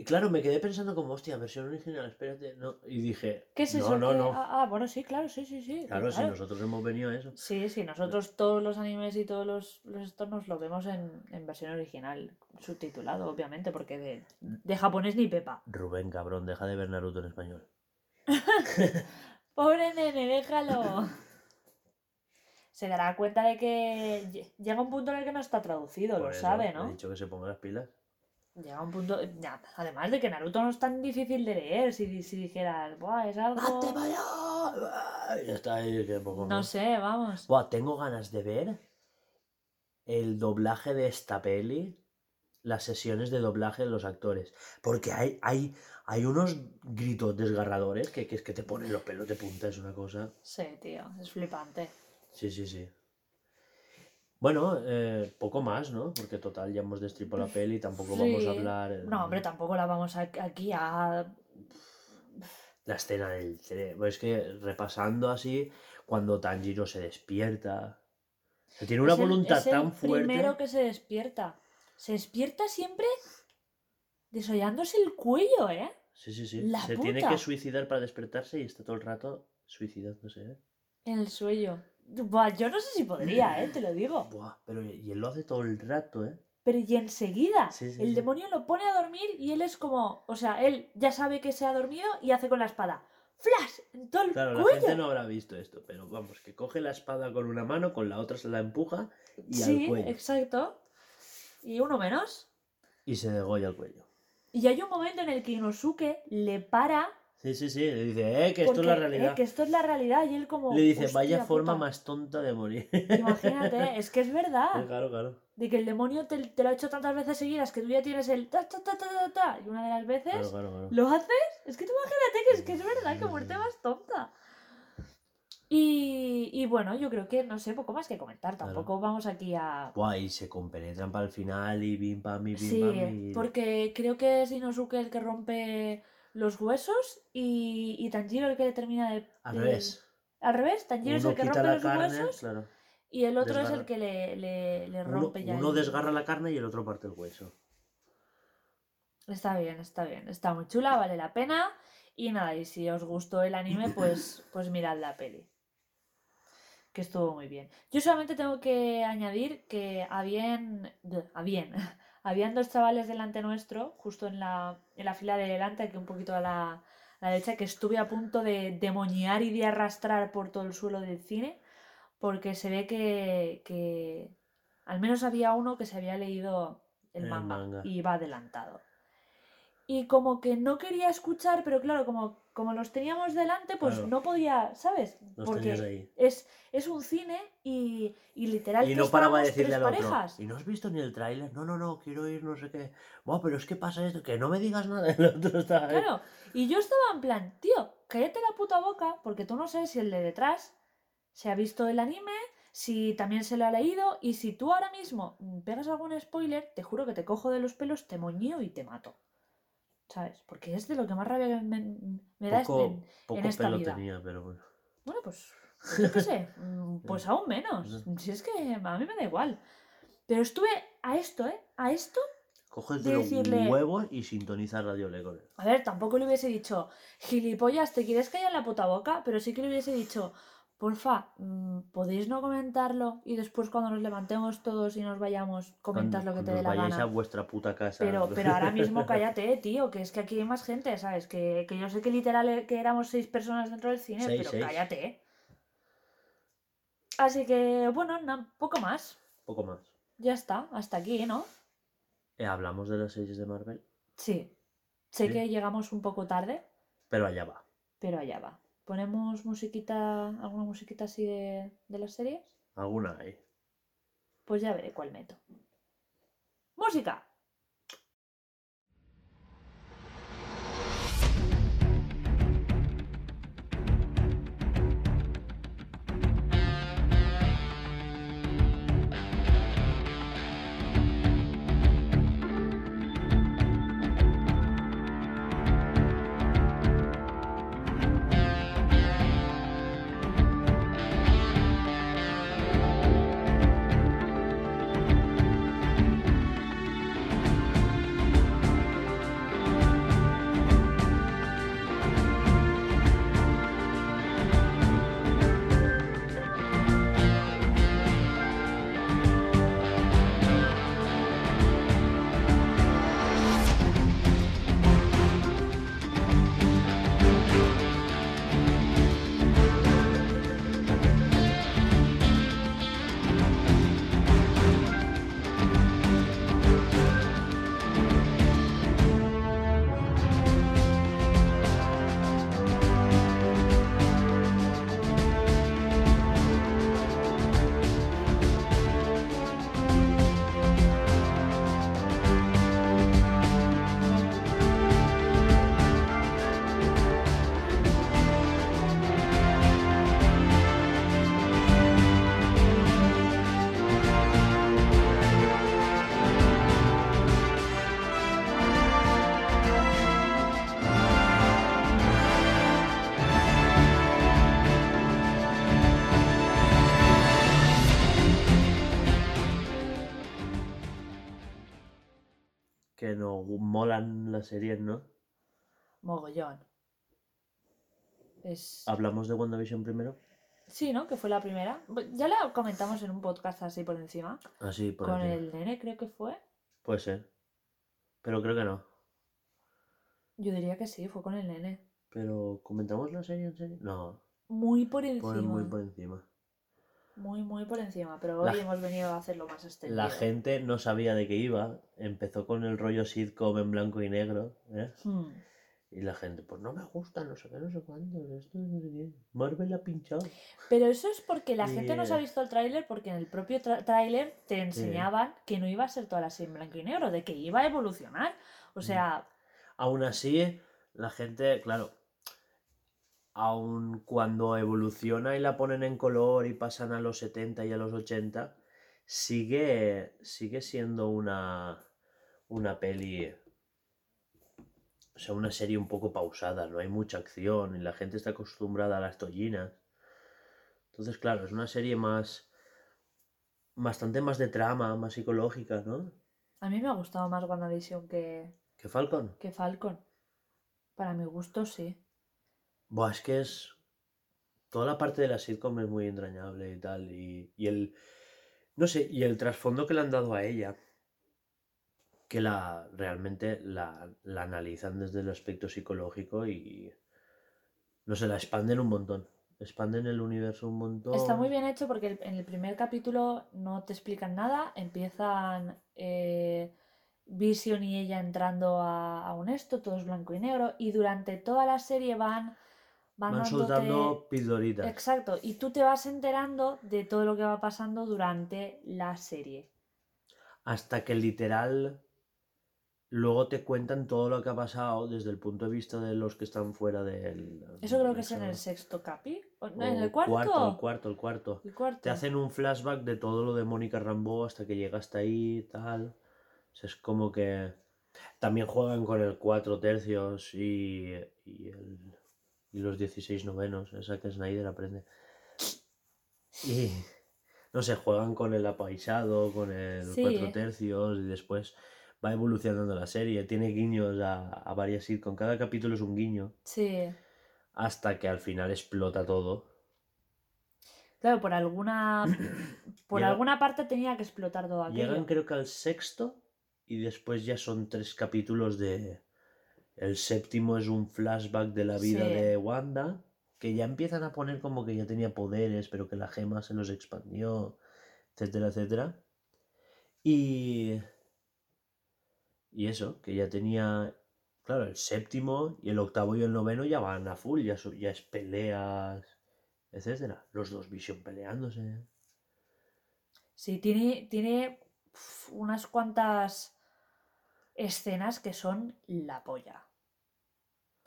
Y claro, me quedé pensando como, hostia, versión original, espérate. No. Y dije, ¿Qué es no, eso? no, que- no. Ah, ah, bueno, sí, claro, sí, sí, sí. Claro, si nosotros hemos venido a eso. Sí, sí, nosotros todos los animes y todos los, los estos nos lo vemos en, en versión original, subtitulado, obviamente, porque de, de japonés ni pepa. Rubén, cabrón, deja de ver Naruto en español. <laughs> Pobre nene, déjalo. Se dará cuenta de que lle- llega un punto en el que no está traducido, Por lo eso sabe, He ¿no? dicho que se ponga las pilas. Llega un punto. ya, además de que Naruto no es tan difícil de leer, si, si dijeras, Buah, es algo. Ya está ahí, que poco No más. sé, vamos. Buah, tengo ganas de ver el doblaje de esta peli, las sesiones de doblaje de los actores. Porque hay, hay, hay unos gritos desgarradores que, que es que te ponen los pelos de punta, es una cosa. Sí, tío, es flipante. Sí, sí, sí. Bueno, eh, poco más, ¿no? Porque total, ya hemos destripado la peli, tampoco vamos a hablar. eh, No, hombre, tampoco la vamos a- aquí a. La escena del cerebro. Es que repasando así, cuando Tanjiro se despierta tiene una Es el- voluntad es el tan fuerte. primero que se despierta. Se despierta siempre desollándose el cuello, ¿eh? Sí, sí, sí. La Se tiene que suicidar para despertarse y está todo el rato suicidándose, ¿eh? En el sueño. Buah, yo no sé si podría, ¿eh? Te lo digo. Buah, pero y él lo hace todo el rato, ¿eh? Pero y enseguida, Sí, sí, el sí. demonio lo pone a dormir y él es como, o sea, él ya sabe que se ha dormido y hace con la espada. ¡Flash! En todo el Claro, la cuello. gente no habrá visto esto, pero vamos, que coge la espada con una mano, con la otra se la empuja y sí, al cuello. exacto. Y uno menos. Y se degolla el cuello. Y hay un momento en el que Inosuke le para. Sí, sí, sí. Le dice, eh, que esto es la porque, eh, realidad. que esto es la realidad. Y él como. Le dice, "Hostia vaya forma puta". más tonta de morir. Imagínate, <laughs> es que es verdad. claro, claro. De que el demonio te, te lo ha hecho tantas veces seguidas que tú ya tienes el ta ta ta ta ta, ta, y una de las veces Claro, claro, claro. lo haces. Es que tú imagínate que es que es verdad, que muerte más tonta. Y, y bueno, yo creo que no sé, poco más que comentar. Claro. Tampoco vamos aquí a. Buah, y se compenetran para el final y bim pam y bim Sí, pam y... porque creo que es Inosuke el que rompe los huesos y, y Tanjiro el que le termina de. Al de- revés. Al revés, Tanjiro es Uno el que rompe los carne, huesos claro. y el otro es el que le, le, le Uno, rompe ya. uno el- desgarra la carne y el otro parte el hueso. Está bien, está bien. Está muy chula, vale la pena. Y nada, y si os gustó el anime, <coughs> pues, pues mirad la peli. Que estuvo muy bien. Yo solamente tengo que añadir que habían. de- Habían. Habían dos chavales delante nuestro, justo en la, en la fila de delante, aquí un poquito a la, a la derecha, que estuve a punto de demoñar y de arrastrar por todo el suelo del cine, porque se ve que, que al menos había uno que se había leído el, manga. y iba adelantado. Y como que no quería escuchar, pero claro, como, como los teníamos delante, pues Claro. no podía, ¿sabes? Porque ahí. es, es un cine y, y literal Y que no paraba de decirle otro. parejas. ¿Y no has visto ni el tráiler? No, no, no, quiero ir, no sé qué. Buah, pero es que pasa esto, que no me digas nada. <laughs> El otro ahí. Claro, y yo estaba en plan, tío, cállate la puta boca, porque tú no sabes si el de detrás se ha visto el anime, si también se lo ha leído, y si tú ahora mismo pegas algún spoiler, te juro que te cojo de los pelos, te moñeo y te mato. ¿Sabes? Porque es de lo que más rabia me, me da Poco, en, poco en esta pelo vida. tenía, pero bueno. Bueno, pues, pues yo qué sé, <laughs> mm, pues aún menos. Si es que a mí me da igual. Pero estuve a esto, ¿eh? A esto Coges de de decirle- los huevos y sintonizas Radio Lego. A ver, tampoco le hubiese dicho, gilipollas, te quieres callar la puta boca, pero sí que le hubiese dicho, porfa, mm, podéis no comentarlo y después cuando nos levantemos todos y nos vayamos, comentas lo que te dé la vayáis a gana. vuestra puta casa. Pero, pero ahora <laughs> mismo cállate, tío, que es que aquí hay más gente, ¿sabes? Que, que yo sé que literal eh, que éramos seis personas dentro del cine, Seis, pero seis. cállate. Así que, bueno, no, poco más. Poco más. Ya está, hasta aquí, ¿no? Eh, hablamos de las series de Marvel, Sí. Sé Sí. que llegamos un poco tarde, pero allá va. pero allá va. ¿Ponemos musiquita, alguna musiquita así de, de las series? Alguna hay. Pues ya veré cuál meto. ¡Música! Molan las series, ¿no? Mogollón. Es... Hablamos de WandaVision primero. Sí, ¿no? Que fue la primera. Ya la comentamos en un podcast así por encima. Así, por Con encima. el nene, creo que fue. Puede ser. Pero creo que no. Yo diría que sí, fue con el nene. Pero, ¿comentamos la serie en serio? No, Muy por encima. por muy por encima. Muy, muy por encima. Pero La- hoy hemos venido a hacerlo más extendido. La gente no sabía de qué iba. Empezó con el rollo sitcom en blanco y negro. ¿eh? Hmm. Y la gente, pues no me gusta, no sé qué, no sé cuánto. Esto no sé qué. Marvel ha pinchado. Pero eso es porque la gente no se ha visto el tráiler porque en el propio tráiler te enseñaban que no iba a ser toda la serie en blanco y negro, de que iba a evolucionar. Mm. O sea, Aún así, la gente, claro, aun cuando evoluciona y la ponen en color y pasan a los 70 y a los 80, sigue, sigue siendo una, una peli, o sea, una serie un poco pausada, no hay mucha acción y la gente está acostumbrada a las tollinas. Entonces, claro, es una serie más, bastante más de trama, más psicológica, ¿no? a mí me ha gustado más WandaVision que, Que Falcon. que Falcon. Para mi gusto, sí. Buah, es que es. Toda la parte de la sitcom es muy entrañable y tal. Y, y el. No sé, y el trasfondo que le han dado a ella. Que la realmente la, la analizan desde el aspecto psicológico y. No sé, la expanden un montón. Expanden el universo un montón. Está muy bien hecho porque en el primer capítulo no te explican nada, empiezan eh, Vision y ella entrando a, a un esto, todo es blanco y negro, y durante toda la serie van, van, soltando pildoritas. Exacto, y tú te vas enterando de todo lo que va pasando durante la serie. Hasta que literal. Luego te cuentan todo lo que ha pasado desde el punto de vista de los que están fuera del. Eso creo que es en el sexto capi. ¿O no, O ¿En el cuarto? El cuarto, el cuarto. El cuarto. Te hacen un flashback de todo lo de Mónica Rambeau hasta que llega hasta ahí y tal. O sea, es como que también juegan con el 4 tercios y, y, el- y los 16 novenos. Esa que Snyder aprende. Y no sé, juegan con el apaisado, con el Sí. 4 tercios y después va evolucionando la serie. Tiene guiños a, a varias sitcoms. Cada capítulo es un guiño Sí. hasta que al final explota todo. Claro, por alguna. <coughs> por Llega- alguna parte tenía que explotar todo aquello. Llegan creo que al sexto y después ya son tres capítulos de... El séptimo es un flashback de la vida Sí. de Wanda, que ya empiezan a poner como que ya tenía poderes, pero que la gema se los expandió, etcétera, etcétera. Y... Y eso, que ya tenía... Claro, el séptimo y el octavo y el noveno ya van a full, ya, ya es peleas, etcétera. Los dos Vision peleándose. Sí, tiene, tiene unas cuantas escenas que son la polla.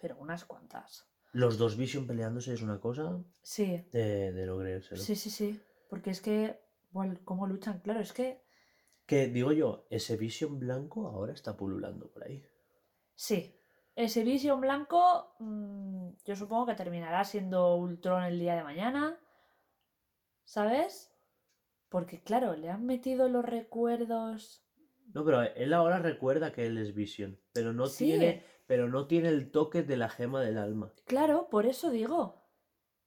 Pero unas cuantas. Los dos Vision peleándose es una cosa Sí, de, de no creérselo. sí, sí, sí. Porque es que, bueno, cómo luchan, claro, es que Que digo yo, ese Vision blanco ahora está pululando por ahí. sí. Ese Vision blanco, mm, yo supongo que terminará siendo Ultron el día de mañana. ¿Sabes? Porque, claro, le han metido los recuerdos. No, pero él ahora recuerda que él es Vision, pero no Sí. tiene, pero no tiene el toque de la gema del alma. Claro, por eso digo.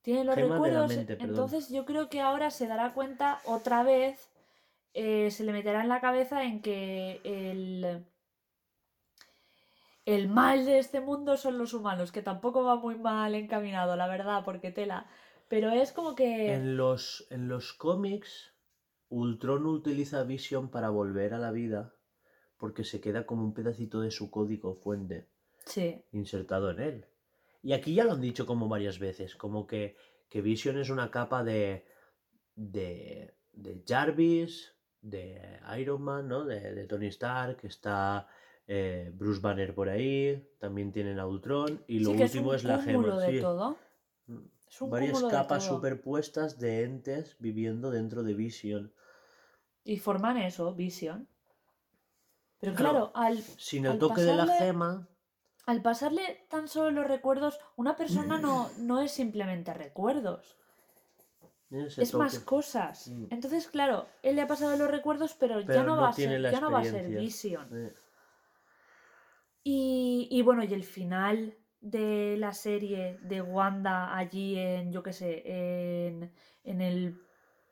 Tiene los Gema de la recuerdos. mente, entonces yo creo que ahora se dará cuenta otra vez. eh, se le meterá en la cabeza en que el. El mal de este mundo son los humanos, que tampoco va muy mal encaminado, la verdad, porque tela. Pero es como que. En los, en los cómics, Ultron utiliza Vision para volver a la vida porque se queda como un pedacito de su código fuente. Sí, insertado en él. Y aquí ya lo han dicho como varias veces, como que, que Vision es una capa de, de, de Jarvis, de Iron Man, ¿no? De, de Tony Stark, está eh, Bruce Banner por ahí, también tienen a Ultron, y lo sí que último es es, la gema. de sí. todo. Mm. Varias cúmulo de capas todo. superpuestas de entes viviendo dentro de Vision. Y forman eso, Vision. Pero Claro, claro, al, Sin el Al toque de la pasarle- gema, Al pasarle tan solo los recuerdos, una persona no, no es simplemente recuerdos, ese es más cosas. Mm. Entonces, claro, él le ha pasado los recuerdos, pero, ya no, no va a ser, ya no va a ser. Vision. Eh, Y, y bueno, y el final de la serie de Wanda allí en, yo qué sé, en, en el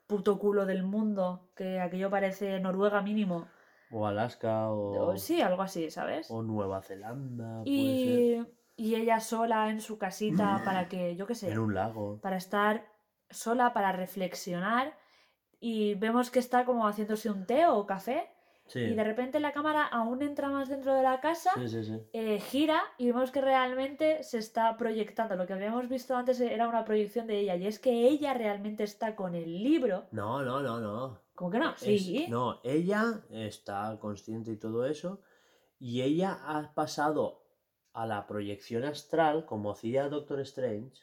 puto culo del mundo, que aquello parece Noruega mínimo. O Alaska o, O- Sí, algo así, ¿sabes? o Nueva Zelanda, puede Y, y ella sola en su casita <clears throat> para que, yo qué sé, En un lago. para estar sola, para reflexionar. Y vemos que está como haciéndose un té o café. Sí. Y de repente la cámara aún entra más dentro de la casa. sí, sí, sí. eh, gira y vemos que realmente se está proyectando. Lo que habíamos visto antes era una proyección de ella. Y es que ella realmente está con el libro. No, no, no, no. ¿Cómo que no? Es- Sí. no, ella está consciente y todo eso. Y ella ha pasado a la proyección astral, como hacía Doctor Strange.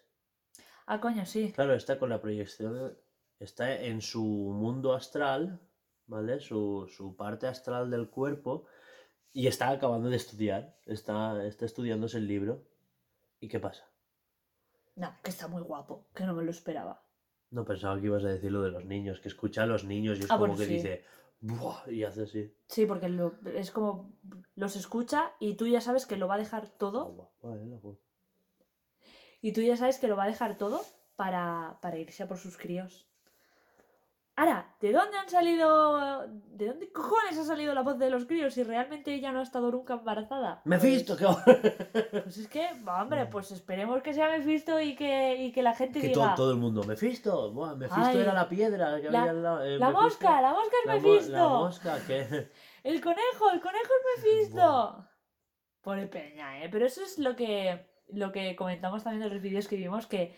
Ah, coño, sí. Claro, está con la proyección, está en su mundo astral, ¿vale? Su, su parte astral del cuerpo y está acabando de estudiar, está, está estudiándose el libro. ¿Y qué pasa? No, que está muy guapo, que no me lo esperaba. No pensaba que ibas a decir lo de los niños, que escucha a los niños y es Ah, como bueno, que sí. dice, "Buah", y hace así. Sí, porque lo- es como los escucha y tú ya sabes que lo va a dejar todo. Guapa, eh. Y tú ya sabes que lo va a dejar todo para, para irse a por sus críos. Ahora, ¿de dónde han salido. ¿De dónde cojones ha salido la voz de los críos si realmente ella no ha estado nunca embarazada? Mephisto, que, Pues, <laughs> pues es que, hombre, pues esperemos que sea Mephisto y que, y que la gente que diga. todo, todo el mundo, Mephisto, buah, Mephisto Ay, era la piedra que la- había al lado, eh, ¡La Mephisto- mosca! ¡La mosca es la mo-! La mosca, que... <laughs> ¡El conejo! ¡El conejo es Mephisto! Pobre peña, ¿eh? Pero eso es lo que, lo que comentamos también de los vídeos que vimos, que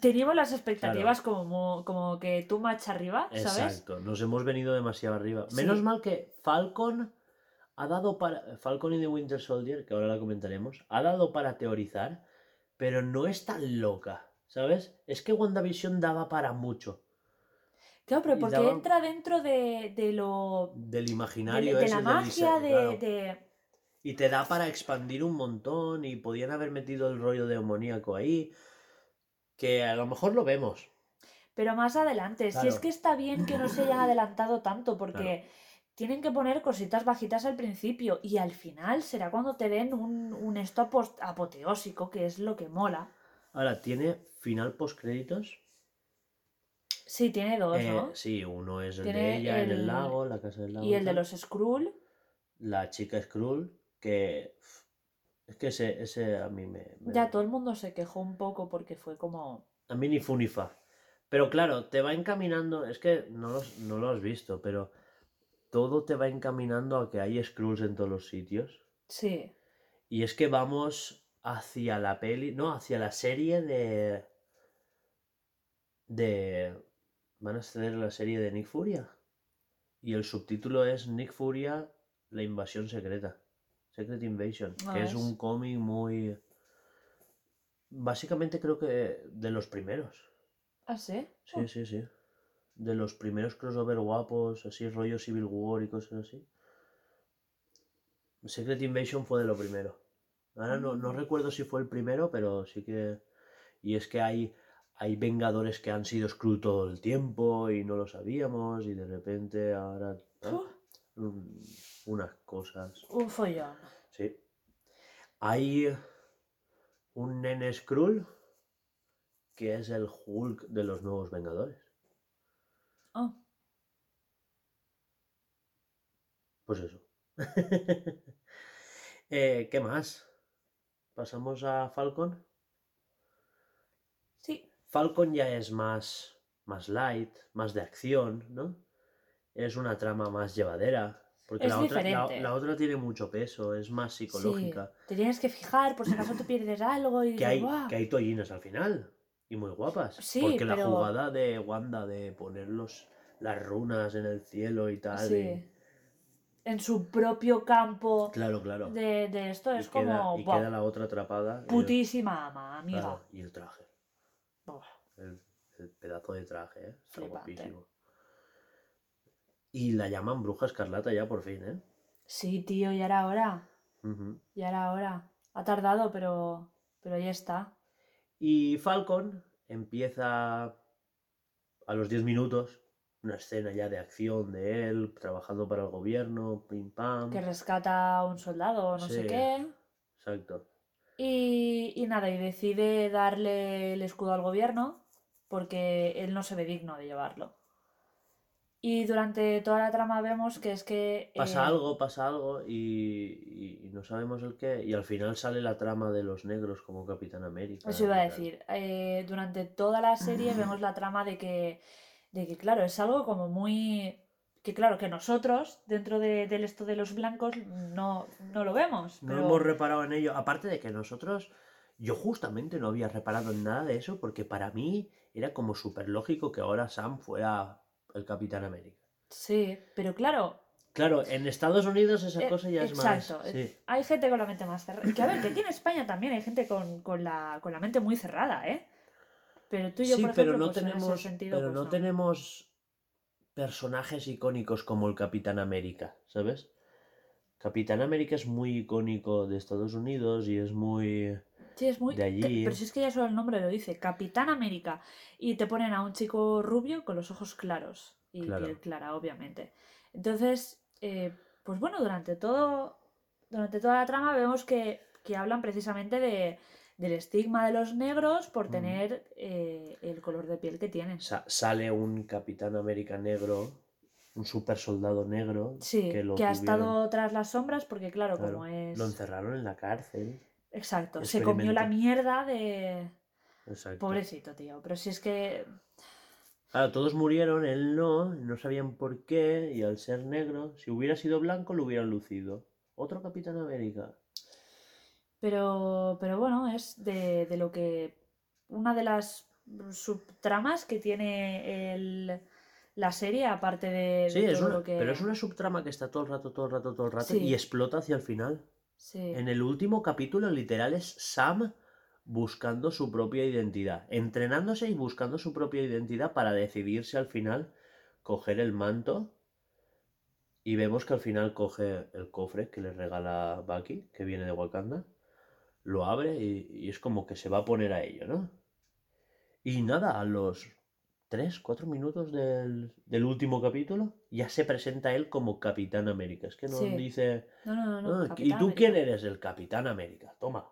teníamos las expectativas como, como que tú much arriba, ¿sabes? Exacto, nos hemos venido demasiado arriba. Sí. Menos mal que Falcon ha dado para. Falcon y The Winter Soldier, que ahora la comentaremos, ha dado para teorizar, pero no es tan loca, ¿sabes? Es que WandaVision daba para mucho. Claro, pero porque daba- entra dentro de, de lo... Del De, imaginario de ese, la magia, de, claro. de- Y te da para expandir un montón y podían haber metido el rollo demoníaco ahí. Que a lo mejor lo vemos. Pero más adelante, si es que está bien que no se hayan <laughs> adelantado tanto, porque Claro. tienen que poner cositas bajitas al principio y al final será cuando te den un, un esto apoteósico, que es lo que mola. Ahora, ¿tiene final post créditos? Sí, tiene dos, ¿no? sí, uno es el de ella en el lago, en la casa del lago. Y el de los Skrull, La chica Skrull, que. Es que ese, ese a mí me. me- ya todo el mundo se quejó un poco porque fue como... A mí ni fu ni fa. Pero claro, te va encaminando. Es que no, los- no lo has visto, pero. Todo te va encaminando a que hay Skrulls en todos los sitios. Sí, Y es que vamos hacia la peli. No, hacia la serie de. De. Van a hacer la serie de Nick Furia. Y el subtítulo es Nick Furia, la invasión secreta. Secret Invasion. Que es un cómic muy. Básicamente creo que de los primeros. ¿ah, sí? Sí, sí, sí. De los primeros crossover guapos, así rollo Civil War y cosas así. Secret Invasion fue de lo primero. Ahora no, no Mm. recuerdo si fue el primero, pero sí que. Y es que hay, hay Vengadores que han sido Skrull todo el tiempo y no lo sabíamos, y de repente ahora. Un- unas cosas. un follón. Sí. Hay un nene Skrull que es el Hulk de los nuevos Vengadores. Ah, Pues eso. <laughs> Eh, ¿Qué más? ¿Pasamos a Falcon? sí, Falcon ya es más, más light, más de acción, ¿no? Es una trama más llevadera. Porque Es la, otra, la, otra tiene mucho peso, es más psicológica. sí. Te tienes que fijar por si acaso te pierdes algo y Que dices, hay, que hay tollinas al final. Y muy guapas. Sí, porque la jugada de Wanda de poner los, las runas en el cielo y tal. Sí. y- En su propio campo Claro, claro. de, de esto y es queda, como y "Buah, queda la otra atrapada. el- putísima ama, amiga. claro, y el traje. El, el pedazo de traje, ¿eh? Está guapísimo. Y la llaman Bruja Escarlata ya por fin, ¿eh? Sí, tío, ya era hora. Ya era hora. Ha tardado, pero, pero ya está. Y Falcon empieza a los 10 minutos, una escena ya de acción de él, trabajando para el gobierno, pim pam. Que rescata a un soldado o no sé qué. Exacto. Y, y nada, y decide darle el escudo al gobierno porque él no se ve digno de llevarlo. Y durante toda la trama vemos que es que... Pasa eh, algo, pasa algo y, no sabemos el qué. Y al final sale la trama de los negros como Capitán América. Eso iba a decir. eh, durante toda la serie <laughs> vemos la trama de que, de que, claro, es algo como muy... Que claro, que nosotros, dentro de- del esto de los blancos, no, no lo vemos. No hemos reparado en ello. Aparte de que nosotros, yo justamente no había reparado en nada de eso porque para mí era como súper lógico que ahora Sam fuera el Capitán América. Sí, pero claro, Claro, en Estados Unidos esa Eh, cosa ya es exacto. más... Sí. Hay gente con la mente más cerrada. Que a ver, que aquí en España también hay gente con, con la, con la mente muy cerrada, ¿eh? Pero tú y yo, Sí, por ejemplo, pero no pues, en ese tenemos, sentido, pero pues, no no. tenemos personajes icónicos como el Capitán América, ¿sabes? Capitán América es muy icónico de Estados Unidos y es muy... Sí, es muy... de allí. Pero si es que ya solo el nombre lo dice, Capitán América. Y te ponen a un chico rubio con los ojos claros. Y Claro. piel clara, obviamente. Entonces, eh, pues bueno, durante todo... Durante toda la trama vemos que, que hablan precisamente de, del estigma de los negros por Mm. tener eh, el color de piel que tienen. sa- sale un Capitán América negro, un super soldado negro, Sí, que ha estado tras las sombras porque claro, claro, como es... Lo encerraron en la cárcel. Exacto, se comió la mierda de... Exacto. Pobrecito, tío. Pero si es que... Claro, todos murieron, él no, no sabían por qué, y al ser negro, si hubiera sido blanco, lo hubieran lucido. Otro Capitán América. Pero, pero bueno, es de, de lo que... Una de las subtramas que tiene el, la serie, aparte de, de Sí, es una, lo que... pero es una subtrama que está todo el rato, todo el rato, todo el rato, Sí. y explota hacia el final. En el último capítulo, literal, es Sam buscando su propia identidad, entrenándose y buscando su propia identidad para decidirse al final coger el manto. Y vemos que al final coge el cofre que le regala Bucky, que viene de Wakanda, lo abre y es como que se va a poner a ello, ¿no? Y nada, a los 3, 4 minutos del, del último capítulo, ya se presenta él como Capitán América. Es que no Sí. dice... No, no, no. no, Ah, ¿Y tú América. quién eres? El Capitán América. Toma.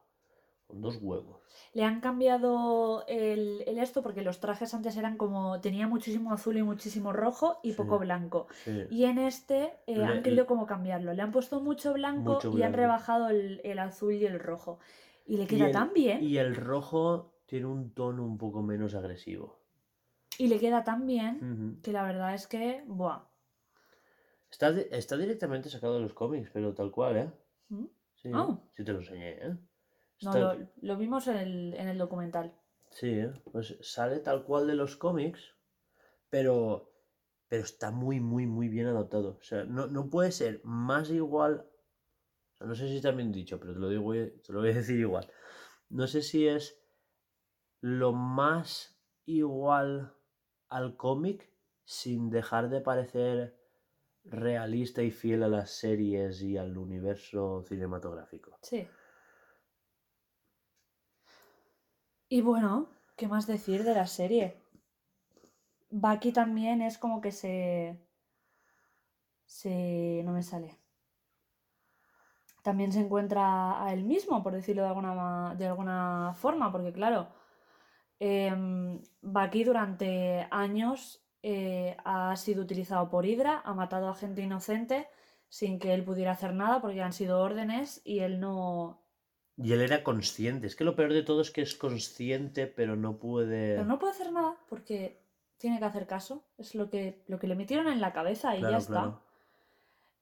Con dos huevos. Le han cambiado el, el esto porque los trajes antes eran como... Tenía muchísimo azul y muchísimo rojo y Sí. poco blanco. Sí. Y en este eh, Le- han querido como cambiarlo. Le han puesto mucho blanco Mucho y han rebajado el, el azul y el rojo. Y le queda el, tan bien. Y... Y el rojo tiene un tono un poco menos agresivo. Le queda tan bien que la verdad es que... Buah. está, está directamente sacado de los cómics, pero tal cual, ¿eh? ¿Mm? Sí, Ah. sí te lo enseñé, ¿eh? No, Está- lo, lo vimos en el, en el documental. Sí, ¿eh? pues sale tal cual de los cómics, pero, pero está muy, muy, muy bien adaptado. O sea, no, no puede ser más igual. o sea, no sé si está bien dicho, pero te lo digo, te lo voy a decir igual. No sé si es lo más igual al cómic sin dejar de parecer realista y fiel a las series y al universo cinematográfico. Sí. Y bueno, ¿qué más decir de la serie? Bucky también es como que se... se... no me sale. También se encuentra a él mismo, por decirlo de alguna, de alguna forma, porque claro, em, Bucky durante años eh, ha sido utilizado por Hydra, ha matado a gente inocente sin que él pudiera hacer nada porque han sido órdenes y él no, Y él era consciente. Es que lo peor de todo es que es consciente, pero no puede. Pero no puede hacer nada porque tiene que hacer caso. Es lo que, lo que le metieron en la cabeza y Claro, ya está. claro.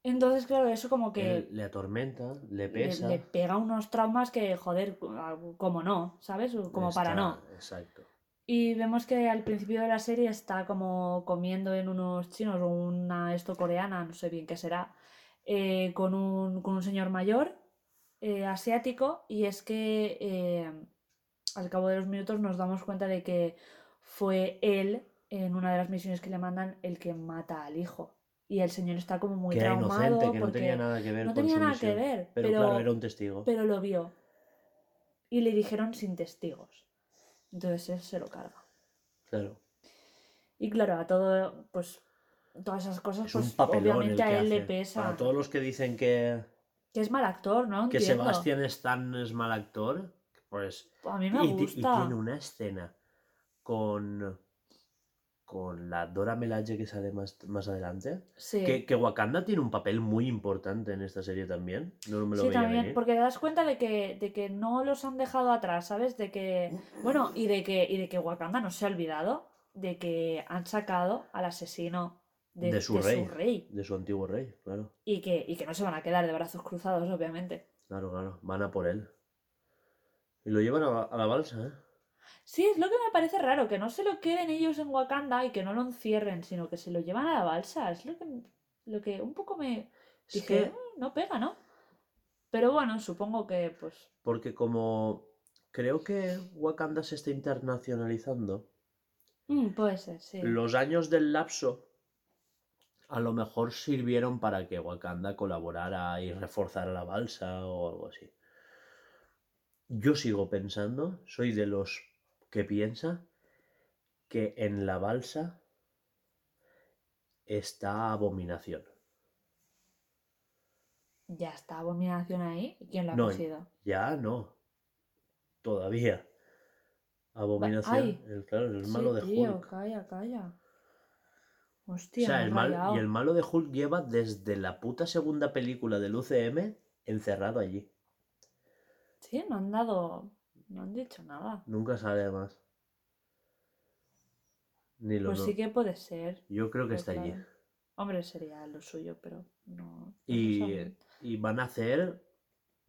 Entonces, claro, eso como que Él le atormenta, le pesa. le pega unos traumas que, joder, como no, ¿sabes? Como para no. Exacto. Y vemos que al principio de la serie está como comiendo en unos chinos o una esto coreana, no sé bien qué será, eh, con, un, con un señor mayor eh, asiático y es que eh, al cabo de los minutos nos damos cuenta de que fue él en una de las misiones que le mandan el que mata al hijo. Y el señor está como muy que era traumado inocente, que no tenía nada que ver no con tenía su nada que misión. ver, Pero, pero- claro, era un testigo. pero lo vio. Y le dijeron sin testigos. Entonces él se lo carga. Claro. Y claro, a todo, pues todas esas cosas, Es pues obviamente que a él le hace. pesa. Para todos los que dicen que, Que es mal actor, ¿no? que Entiendo. Sebastián Stan es mal actor, pues A mí me y, ti- y gusta. tiene una escena con con la Dora Melaje que sale más, más adelante. Sí. Que, que Wakanda tiene un papel muy importante en esta serie también. No me lo Sí, veía también, venir. porque te das cuenta de que, de que no los han dejado atrás, ¿sabes? De que, bueno, y de que, y de que Wakanda no se ha olvidado de que han sacado al asesino de, De su de rey. rey. De su antiguo rey, claro. Y que, y que no se van a quedar de brazos cruzados, obviamente. Claro, claro. Van a por él. Y lo llevan a, a la balsa, ¿eh? Sí, es lo que me parece raro, que no se lo queden ellos en Wakanda y que no lo encierren, sino que se lo llevan a la balsa. Es lo que, lo que un poco me Es dije, que, "Mm, no pega, ¿no? Pero bueno, supongo que pues porque como creo que Wakanda se está internacionalizando, mm, puede ser, sí. los años del lapso a lo mejor sirvieron para que Wakanda colaborara y reforzara la balsa o algo así. Yo sigo pensando, soy de los que piensa que en la balsa está Abominación. Ya está Abominación ahí. ¿y ¿Quién lo ha No, cogido? Ya no. Todavía. Abominación. ay. el, claro, el Sí, malo de tío, Hulk. calla, calla. O Hostia, sea, el mal, y el malo de Hulk lleva desde la puta segunda película del UCM encerrado allí. Sí, no han dado. No han dicho nada. Nunca sale más. Ni lo Pues no- sí que puede ser. Yo creo que está allí. Hombre, sería lo suyo, pero no. Y, y van a hacer.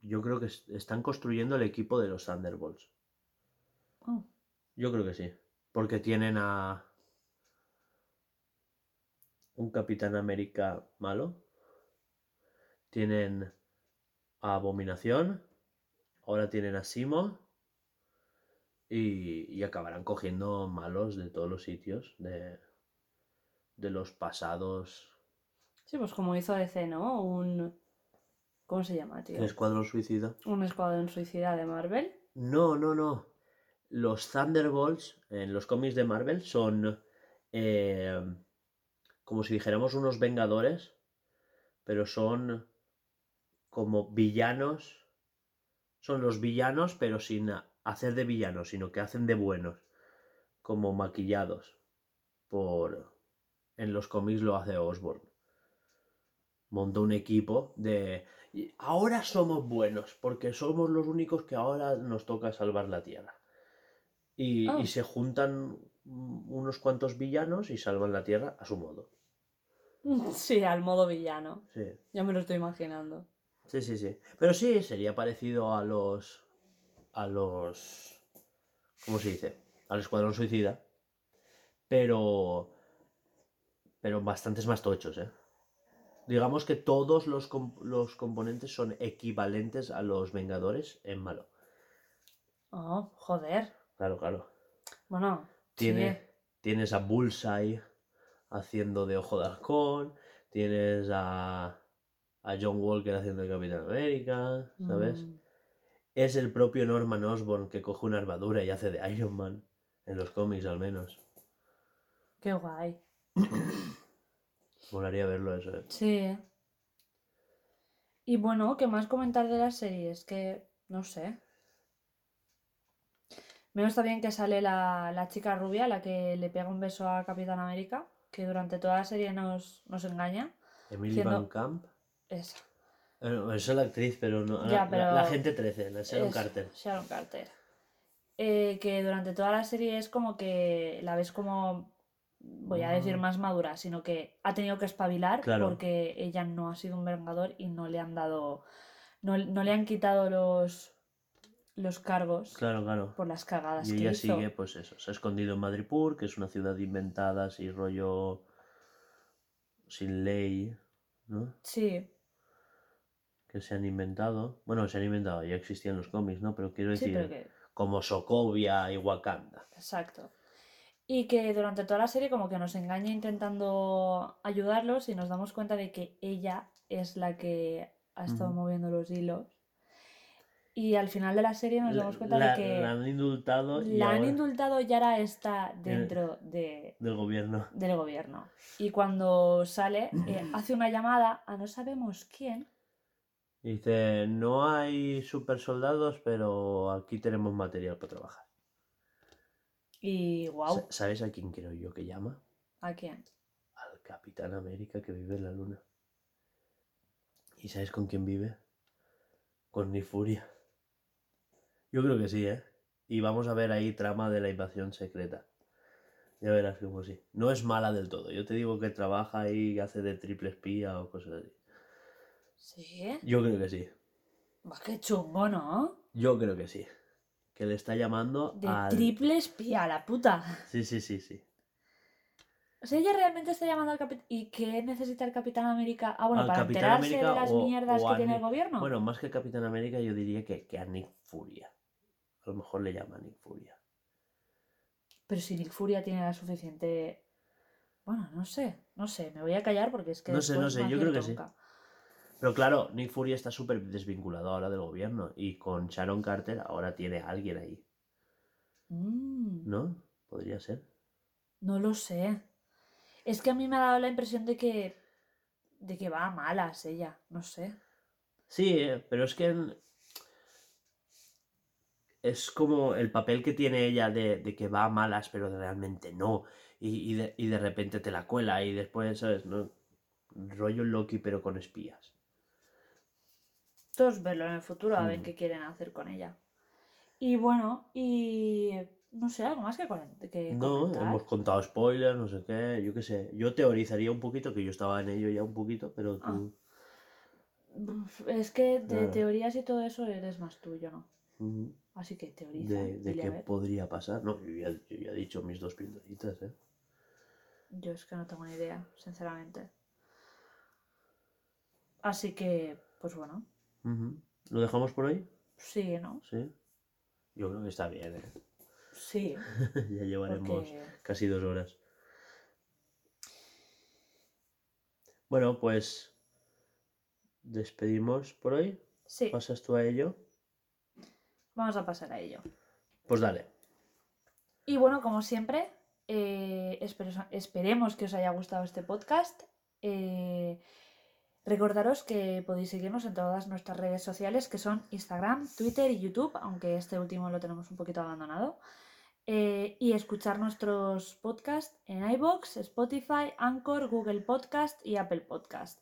Yo creo que es- están construyendo el equipo de los Thunderbolts. Oh, Yo creo que sí. Porque tienen a. Un Capitán América malo. Tienen a Abominación. Ahora tienen a Simo. Y, y acabarán cogiendo malos de todos los sitios. De, de los pasados. Sí, pues como hizo DC, ¿no? Un. ¿Cómo se llama, tío? El Escuadrón Suicida. Un escuadrón suicida de Marvel. No, no, no. Los Thunderbolts en los cómics de Marvel son eh, como si dijéramos unos Vengadores, pero son como villanos. Son los villanos, pero sin hacer de villanos, sino que hacen de buenos, como maquillados. Por en los cómics lo hace Osborn. Montó un equipo de ahora somos buenos, porque somos los únicos que ahora nos toca salvar la Tierra. Y, Ah. y se juntan unos cuantos villanos y salvan la Tierra a su modo. <laughs> Sí, al modo villano. Sí, Ya me lo estoy imaginando. sí, sí, sí. Pero sí, sería parecido a los... a los... ¿Cómo se dice? Al Escuadrón Suicida. Pero... Pero bastantes más tochos, ¿eh? Digamos que todos los, los componentes son equivalentes a los Vengadores en malo. Oh, joder. Claro, claro. Bueno, Tiene, sí. Tienes a Bullseye haciendo de Ojo de Halcón. Tienes a, a John Walker haciendo de Capitán América, ¿sabes? Mm, Es el propio Norman Osborn que coge una armadura y hace de Iron Man. En los cómics, al menos. qué guay. <coughs> Molaría verlo eso, ¿eh? Sí. Y bueno, ¿qué más comentar de la serie? Es que, no sé. Me está bien que sale la, la chica rubia, la que le pega un beso a Capitán América, que durante toda la serie nos, nos engaña. Emily Van Camp. Esa. No, esa es la actriz, pero no. Ya, la, pero la gente 13, la Sharon Es Carter. Sharon Carter. Eh, que durante toda la serie es como que la ves como, voy a decir Mm. más madura, sino que ha tenido que espabilar Claro. porque ella no ha sido un vengador y no le han dado, no, no le han quitado los, los cargos Claro, claro. por las cagadas Y que ella hizo. sigue, pues eso, se ha escondido en Madripoor, que es una ciudad inventada, así rollo sin ley, ¿no? Sí, Que se han inventado. Bueno, se han inventado, ya existían los cómics, ¿no? Pero quiero sí, decir, pero que, como Sokovia y Wakanda. exacto. Y que durante toda la serie como que nos engaña intentando ayudarlos y nos damos cuenta de que ella es la que ha estado moviendo los hilos. Y al final de la serie nos La, damos cuenta la- de que la han indultado y la han ahora- indultado y ahora está dentro de, del gobierno. del gobierno. Y cuando sale, eh, hace una llamada a no sabemos quién. Y dice, no hay super soldados, pero aquí tenemos material para trabajar. Y wow, Sa- ¿Sabes a quién creo yo que llama? ¿a quién? Al Capitán América que vive en la luna. ¿Y sabes con quién vive? Con Nick Furia. Yo creo que sí, ¿eh? Y vamos a ver ahí trama de la invasión secreta. Ya verás como sí. No es mala del todo. Yo te digo que trabaja ahí, hace de triple espía o cosas así. Sí. Yo creo que sí. Va, qué chungo, ¿no? Yo creo que sí. Que le está llamando De al... triple espía, la puta. Sí, sí, sí, sí. O sea, ella realmente está llamando al capitán. ¿Y qué necesita el Capitán América? Ah, bueno, Al para Capitán enterarse América de las o- mierdas o que tiene el gobierno. Bueno, más que Capitán América, yo diría que, que a Nick Furia. A lo mejor le llama Nick Furia. Pero si Nick Furia tiene la suficiente. Bueno, no sé, no sé, me voy a callar porque es que. No sé, no sé, yo creo que acierto sí. Pero claro, Nick Fury está súper desvinculado ahora del gobierno. Y con Sharon Carter ahora tiene a alguien ahí. Mm, ¿No? Podría ser. no lo sé. Es que a mí me ha dado la impresión de que. de que va a malas ella, no sé. Sí, eh, pero es que es como el papel que tiene ella de, de que va a malas, pero realmente no. Y, y de, y de repente te la cuela y después, ¿sabes? ¿No? Rollo Loki, pero con espías. Todos verlo en el futuro a ver Mm. qué quieren hacer con ella. Y bueno, y. no sé, algo más que, con- que No, comentar. hemos contado spoilers, no sé qué, yo qué sé. Yo teorizaría un poquito, que yo estaba en ello ya un poquito, pero Ah. tú... Es que de teorías y todo eso eres más tú, yo no. Ujú. Así que teoriza. de, qué podría pasar. No, yo ya, yo ya he dicho mis dos pildoritas, ¿eh? Yo es que no tengo ni idea, sinceramente. Así que, pues bueno, ¿Lo dejamos por hoy? sí, ¿no? Sí. Yo creo que está bien, ¿eh? Sí, <laughs> ya llevaremos porque casi dos horas. Bueno, pues despedimos por hoy. sí, ¿Pasas tú a ello? vamos a pasar a ello. Pues dale. Y bueno, como siempre, eh, espero- esperemos que os haya gustado este podcast. Eh, recordaros que podéis seguirnos en todas nuestras redes sociales, que son Instagram, Twitter y YouTube, aunque este último lo tenemos un poquito abandonado. Eh, y escuchar nuestros podcasts en iBox, Spotify, Anchor, Google Podcast y Apple Podcast.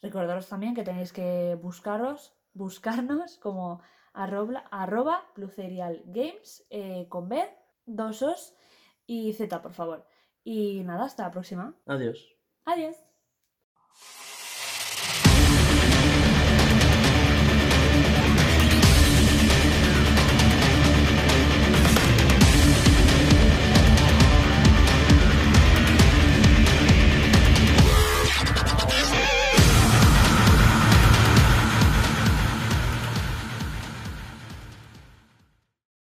Recordaros también que tenéis que buscaros, buscarnos como arroba, arroba Games eh, con B, dos os y Z, por favor. Y nada, hasta la próxima. Adiós. Adiós.